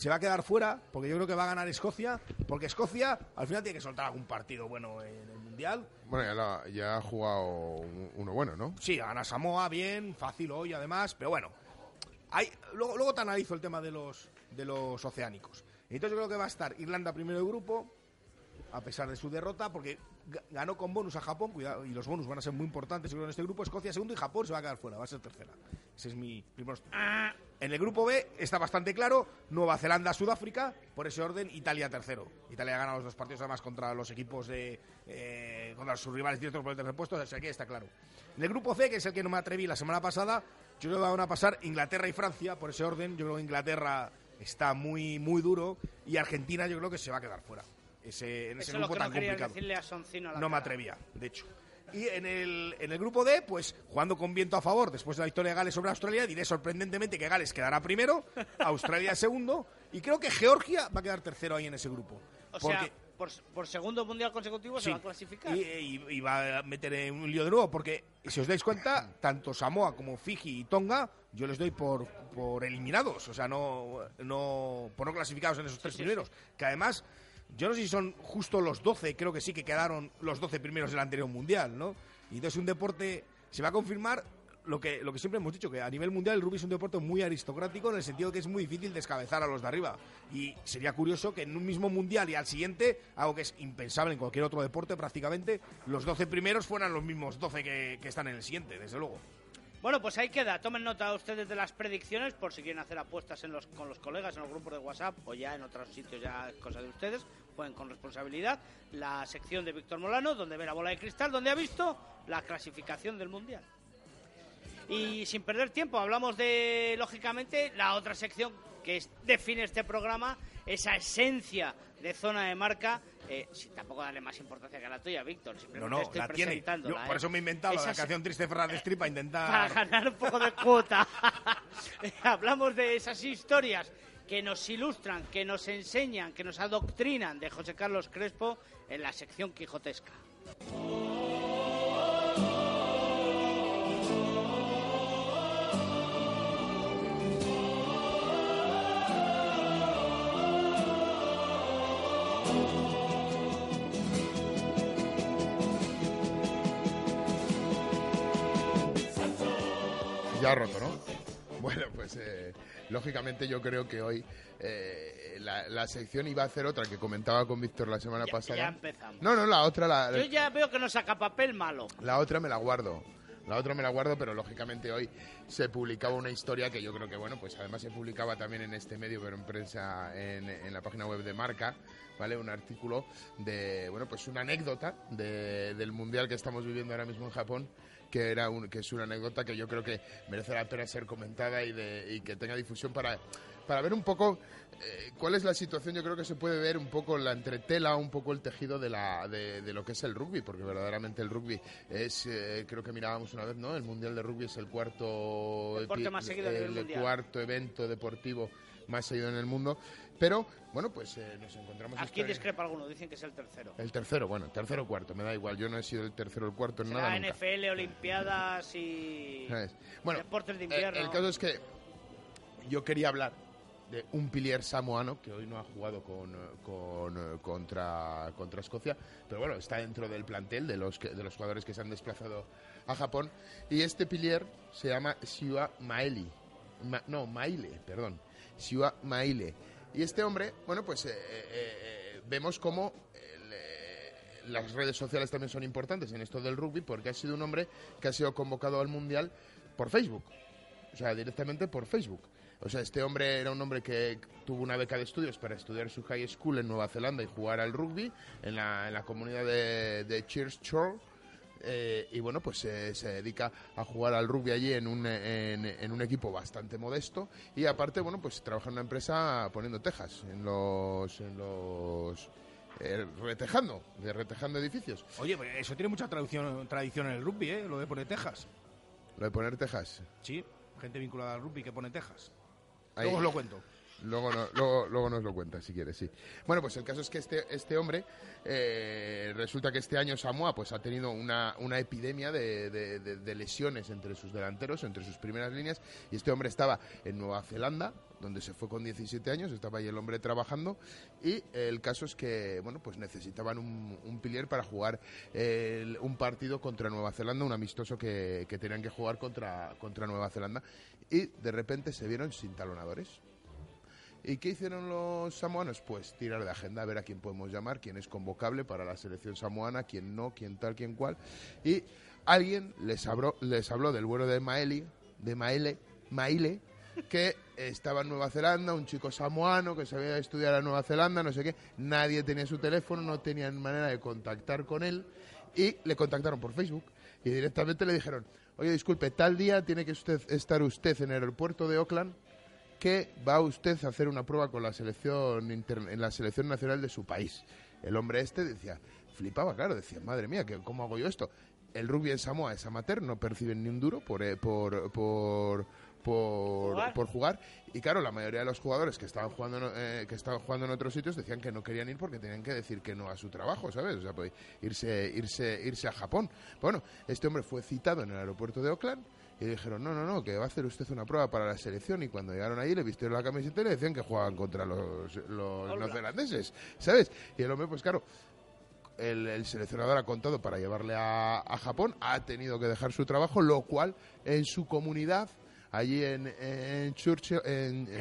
Se va a quedar fuera porque yo creo que va a ganar Escocia, porque Escocia al final tiene que soltar algún partido bueno en el Mundial. Bueno, ya, la- ya ha jugado un- uno bueno, ¿no? Sí, gana Samoa bien, fácil hoy además, pero bueno. Hay, luego, luego te analizo el tema de los, de los oceánicos. Entonces yo creo que va a estar Irlanda primero de grupo, a pesar de su derrota, porque ganó con bonus a Japón, cuidado, y los bonus van a ser muy importantes en este grupo. Escocia segundo y Japón se va a quedar fuera, va a ser tercera. Ese es mi primer... En el grupo B está bastante claro, Nueva Zelanda, Sudáfrica, por ese orden, Italia tercero. Italia ha ganado los dos partidos además contra los equipos de... eh, contra sus rivales directos por el tercer puesto, o sea que está claro. En el grupo C, que es el que no me atreví la semana pasada, yo creo que van a pasar Inglaterra y Francia, por ese orden, yo creo que Inglaterra está muy, muy duro y Argentina yo creo que se va a quedar fuera. Ese, en ese Eso es lo grupo que tan no complicado. decirle a Soncino a la No me cara. atrevía, de hecho. Y en el, en el grupo D, pues jugando con viento a favor después de la victoria de Gales sobre Australia, diré sorprendentemente que Gales quedará primero, Australia segundo, y creo que Georgia va a quedar tercero ahí en ese grupo. O Porque- sea, por, por segundo mundial consecutivo se Sí. va a clasificar. Y, y- y va a meter en un lío de nuevo, porque si os dais cuenta, tanto Samoa como Fiji y Tonga, yo les doy por, por eliminados, o sea, no, no por no clasificados en esos tres primeros. Que además, yo no sé si son justo los 12, creo que sí que quedaron los 12 primeros del anterior mundial, ¿no? Y entonces un deporte, se va a confirmar lo que, siempre hemos dicho, que a nivel mundial el rugby es un deporte muy aristocrático en el sentido de que es muy difícil descabezar a los de arriba. Y sería curioso que en un mismo mundial y al siguiente, algo que es impensable en cualquier otro deporte prácticamente, los 12 primeros fueran los mismos 12 que, que están en el siguiente, desde luego. Bueno, pues ahí queda. Tomen nota ustedes de las predicciones por si quieren hacer apuestas con los colegas en los grupos de WhatsApp o ya en otros sitios, ya es cosa de ustedes. Pueden con responsabilidad. La sección de Víctor Molano, donde ve la bola de cristal, donde ha visto la clasificación del Mundial. Y sin perder tiempo, hablamos de, lógicamente, la otra sección que define este programa, esa esencia de zona de marca. Eh, tampoco darle más importancia que a la tuya, Víctor. No, Simplemente no, estoy la tiene. Yo por ¿eh? eso me he inventado la canción triste de Ferran Street para intentar... para ganar un poco de cuota. Hablamos de esas historias que nos ilustran, que nos enseñan, que nos adoctrinan de José Carlos Crespo en la sección quijotesca. Ha roto, ¿no? Bueno, pues eh, lógicamente yo creo que hoy eh, la, la sección iba a hacer otra que comentaba con Víctor la semana Ya, pasada. ya empezamos. No, no, la otra la, Yo ya veo que no saca papel malo. la otra me la guardo. La otra me la guardo, pero lógicamente hoy se publicaba una historia que yo creo que, bueno, pues además se publicaba también en este medio, pero en prensa, en, en la página web de Marca, ¿vale? Un artículo de, bueno, pues una anécdota de- del mundial que estamos viviendo ahora mismo en Japón, que, era un, que es una anécdota que yo creo que merece la pena ser comentada y, de, y que tenga difusión para, para ver un poco eh, cuál es la situación. Yo creo que se puede ver un poco la entretela, un poco el tejido de, la, de, de lo que es el rugby, porque verdaderamente el rugby es, eh, creo que mirábamos una vez, ¿no? El Mundial de Rugby es el cuarto, más el mundial. cuarto evento deportivo más seguido en el mundo. Pero, bueno, pues eh, nos encontramos... Aquí discrepa alguno, dicen que es el tercero. El tercero, bueno, tercero o cuarto, me da igual. Yo no he sido el tercero o el cuarto en Será nada nunca. NFL, Olimpiadas y ¿Sabes? Bueno, deportes de eh, invierno. el caso es que yo quería hablar de un pilier samoano que hoy no ha jugado con, eh, con, eh, contra, contra Escocia, pero bueno, está dentro del plantel de los, que- de los jugadores que se han desplazado a Japón. Y este pilier se llama Siwa Maeli. Ma- no, Maile, perdón. Siwa Maile. Y este hombre, bueno, pues eh, eh, eh, vemos cómo las redes sociales también son importantes en esto del rugby porque ha sido un hombre que ha sido convocado al Mundial por Facebook. O sea, directamente por Facebook. O sea, este hombre era un hombre que tuvo una beca de estudios para estudiar su high school en Nueva Zelanda y jugar al rugby en la, en la comunidad de, de Church eh, y bueno, pues eh, se dedica a jugar al rugby allí en un, en, en un equipo bastante modesto y aparte, bueno, pues trabaja en una empresa poniendo tejas en los... En los eh, retejando, retejando edificios. Oye, pues eso tiene mucha tradición, tradición en el rugby, ¿eh? Lo de poner tejas. Lo de poner tejas. Sí, gente vinculada al rugby que pone tejas. Ahí. Luego os lo cuento. Luego, no- luego, luego nos lo cuentas si quieres, sí. Bueno, pues el caso es que este, este hombre, eh, resulta que este año Samoa pues ha tenido una, una epidemia de, de- de- de lesiones entre sus delanteros, entre sus primeras líneas, y este hombre estaba en Nueva Zelanda, donde se fue con 17 años, estaba ahí el hombre trabajando, y el caso es que, bueno, pues necesitaban un, un pilier para jugar el- un partido contra Nueva Zelanda, un amistoso que, que tenían que jugar contra, contra Nueva Zelanda, y de repente se vieron sin talonadores. ¿Y qué hicieron los samoanos? Pues tirar de agenda, a ver a quién podemos llamar, quién es convocable para la selección samoana, quién no, quién tal, quién cual. Y alguien les habló, les habló del vuelo de Maeli, de Maele, Maile, que estaba en Nueva Zelanda, un chico samoano que sabía estudiar a Nueva Zelanda, no sé qué. Nadie tenía su teléfono, no tenían manera de contactar con él y le contactaron por Facebook y directamente le dijeron, oye, disculpe, tal día tiene que usted estar usted en el aeropuerto de Oakland que va usted a hacer una prueba con la selección en la selección nacional de su país. El hombre este decía, flipaba, claro, decía, madre mía, ¿qué- ¿cómo hago yo esto? El rugby en Samoa es amateur, no perciben ni un duro por, eh, por, por, por, Jugar. por jugar. Y claro, la mayoría de los jugadores que estaban jugando eh, que estaban jugando en otros sitios decían que no querían ir porque tenían que decir que no a su trabajo, ¿sabes? O sea, pues irse, irse, irse a Japón. Bueno, este hombre fue citado en el aeropuerto de Oakland y dijeron, no, no, no, que va a hacer usted una prueba para la selección. Y cuando llegaron ahí le vistieron la camiseta y le decían que jugaban contra los, los neozelandeses, ¿sabes? Y el hombre, pues claro, el, el seleccionador ha contado para llevarle a, a Japón, ha tenido que dejar su trabajo, lo cual en su comunidad, allí en, en, Churchill- en, en-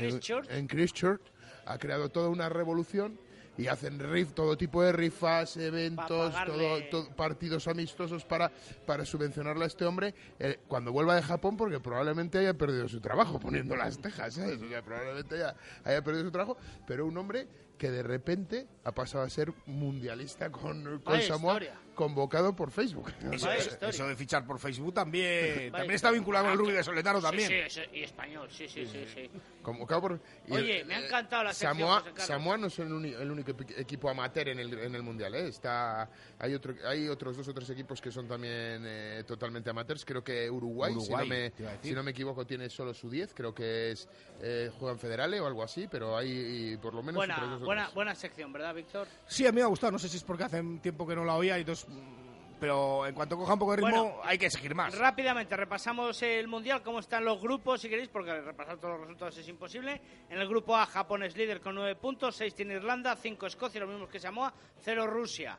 en Christchurch, ha creado toda una revolución y hacen rif, todo tipo de rifas, eventos, todo, todo- partidos amistosos para, para subvencionarle a este hombre eh, cuando vuelva de Japón porque probablemente haya perdido su trabajo poniendo las tejas, ¿sabes? O sea, probablemente haya, haya perdido su trabajo, pero un hombre que de repente ha pasado a ser mundialista con, con Samoa historia. convocado por Facebook. Eso, de fichar por Facebook también, también está vinculado al rugby de Soletano también. Sí, sí, eso- y español, sí, sí, sí. sí. Convocado por... y Oye, el- me ha encantado la sección, Samoa. Samoa no son el, uni- el único equipo amateur en el, en el mundial, ¿eh? Está, hay, otro, hay otros dos o tres equipos que son también eh, totalmente amateurs. Creo que Uruguay, si, no me, si no me equivoco, tiene solo su 10. Creo que es eh, juegan federales o algo así, pero hay y por lo menos otros Buena, dos buena, tres. buena sección, ¿verdad, Víctor? Sí, a mí me ha gustado, no sé si es porque hace tiempo que no la oía y entonces... mm, Pero en cuanto coja un poco de ritmo, Bueno, hay que seguir más. Rápidamente repasamos el mundial, cómo están los grupos, si queréis, porque repasar todos los resultados es imposible. En el grupo A, Japón es líder con 9 puntos, 6 tiene Irlanda, 5 Escocia, los mismos que Samoa, 0 Rusia.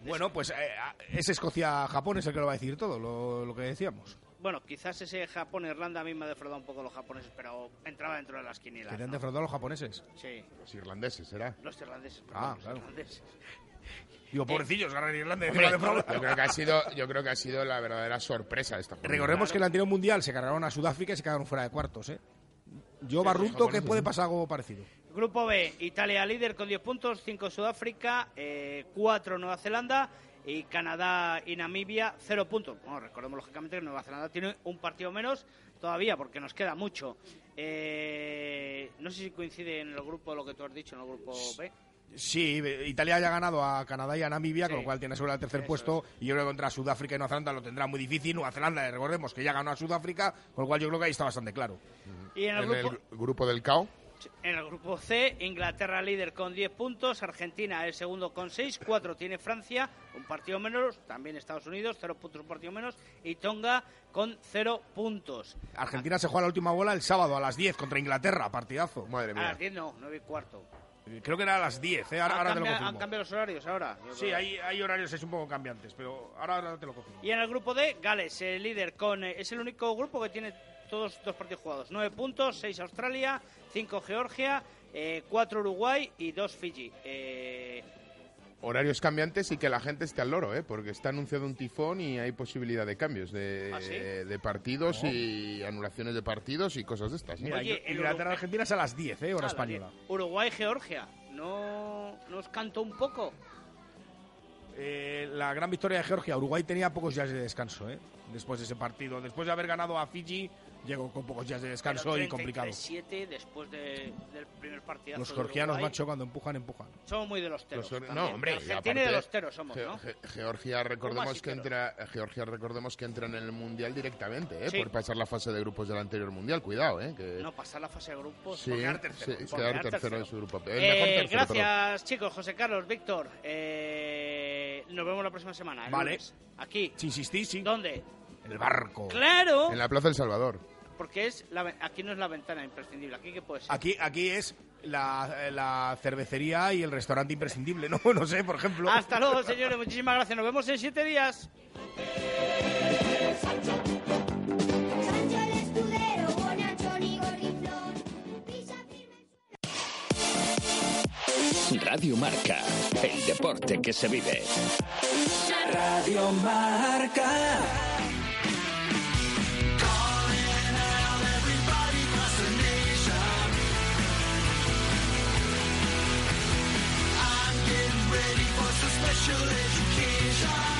Bueno, pues eh, es Escocia-Japón, es el que lo va a decir todo, lo, lo que decíamos. Bueno, quizás ese Japón-Irlanda a mí me ha defraudado un poco los japoneses, pero entraba dentro de las quinielas. Que te han ¿no? defraudado los japoneses. Sí, Los irlandeses, ¿será? los irlandeses. perdón, Ah, los claro. irlandeses. Digo, pobrecillos, ganan Irlanda Hombre, yo creo que ha sido, yo creo que ha sido la verdadera sorpresa de esta jornada. Recordemos que en el anterior mundial se cargaron a Sudáfrica y se quedaron fuera de cuartos, ¿eh? Yo Sí, barrunto que puede pasar algo parecido. Grupo B, Italia líder con 10 puntos, 5 Sudáfrica, 4 Nueva Zelanda y Canadá y Namibia 0 puntos. Bueno, recordemos lógicamente que Nueva Zelanda tiene un partido menos todavía porque nos queda mucho. Eh, no sé si coincide en el grupo lo que tú has dicho, en el grupo B. Sí, Italia ya ha ganado a Canadá y a Namibia, con lo cual tiene sobre el tercer Eso puesto. Y yo creo que contra Sudáfrica y Nueva Zelanda lo tendrá muy difícil. Nueva Zelanda, recordemos que ya ganó a Sudáfrica, con lo cual yo creo que ahí está bastante claro. Y en el En grupo, el grupo del CAO. En el grupo C, Inglaterra líder con 10 puntos, Argentina el segundo con 6, 4 tiene Francia, un partido menos, también Estados Unidos, 0 puntos, un partido menos, y Tonga con 0 puntos. Argentina se juega la última bola el sábado a las 10 contra Inglaterra, partidazo. Madre A las 10 no, 9 y cuarto. Creo que era a las 10, ¿eh? ahora, ¿Han, ahora te lo cambia- confirmo. han cambiado los horarios ahora? Sí, hay, hay horarios es un poco cambiantes, pero ahora, ahora te lo confirmo. Y en el grupo D, Gales, el líder con... eh, es el único grupo que tiene todos dos partidos jugados. 9 puntos, 6 Australia, 5 Georgia, 4 Uruguay y 2 Fiji. Eh, Horarios cambiantes y que la gente esté al loro, ¿eh? Porque está anunciado un tifón y hay posibilidad de cambios de, ¿Ah, sí? de partidos y anulaciones de partidos y cosas de estas. ¿eh? Mira, Oye, el Inglaterra-Argentina es a las 10, ¿eh? hora española. Uruguay-Georgia. ¿No nos cantó un poco? Eh, la gran victoria de Georgia. Uruguay tenía pocos días de descanso, ¿eh? Después de ese partido. Después de haber ganado a Fiji, llegó con pocos días de descanso Pero y complicado. 33-7 después de- del primer partido. Los georgianos, macho, cuando empujan, empujan. Somos muy de los teros. Los- no, hombre, Argentina aparte, de los teros somos, Ge- ¿no? Ge- Georgia, recordemos que entra, Georgia, recordemos que entra en el mundial directamente, ¿eh? Sí. por pasar la fase de grupos del anterior mundial. Cuidado, ¿eh? Que... No pasar la fase de grupos. Sí, por quedar tercero. sí, por quedar quedar tercero en su grupo. El Eh, mejor tercero, gracias, chicos. José Carlos, Víctor. Eh, nos vemos la próxima semana. el Vale. lunes. Aquí. Si insistís, sí. ¿Dónde? En el barco. Claro. En la Plaza del Salvador. Porque es la aquí no es la ventana imprescindible. Aquí qué puede ser. Aquí, aquí es la, la cervecería y el restaurante imprescindible, ¿no? No sé, por ejemplo. Hasta luego, señores. Muchísimas gracias. Nos vemos en siete días. Radio Marca, el deporte que se vive. Radio Marca. Special education.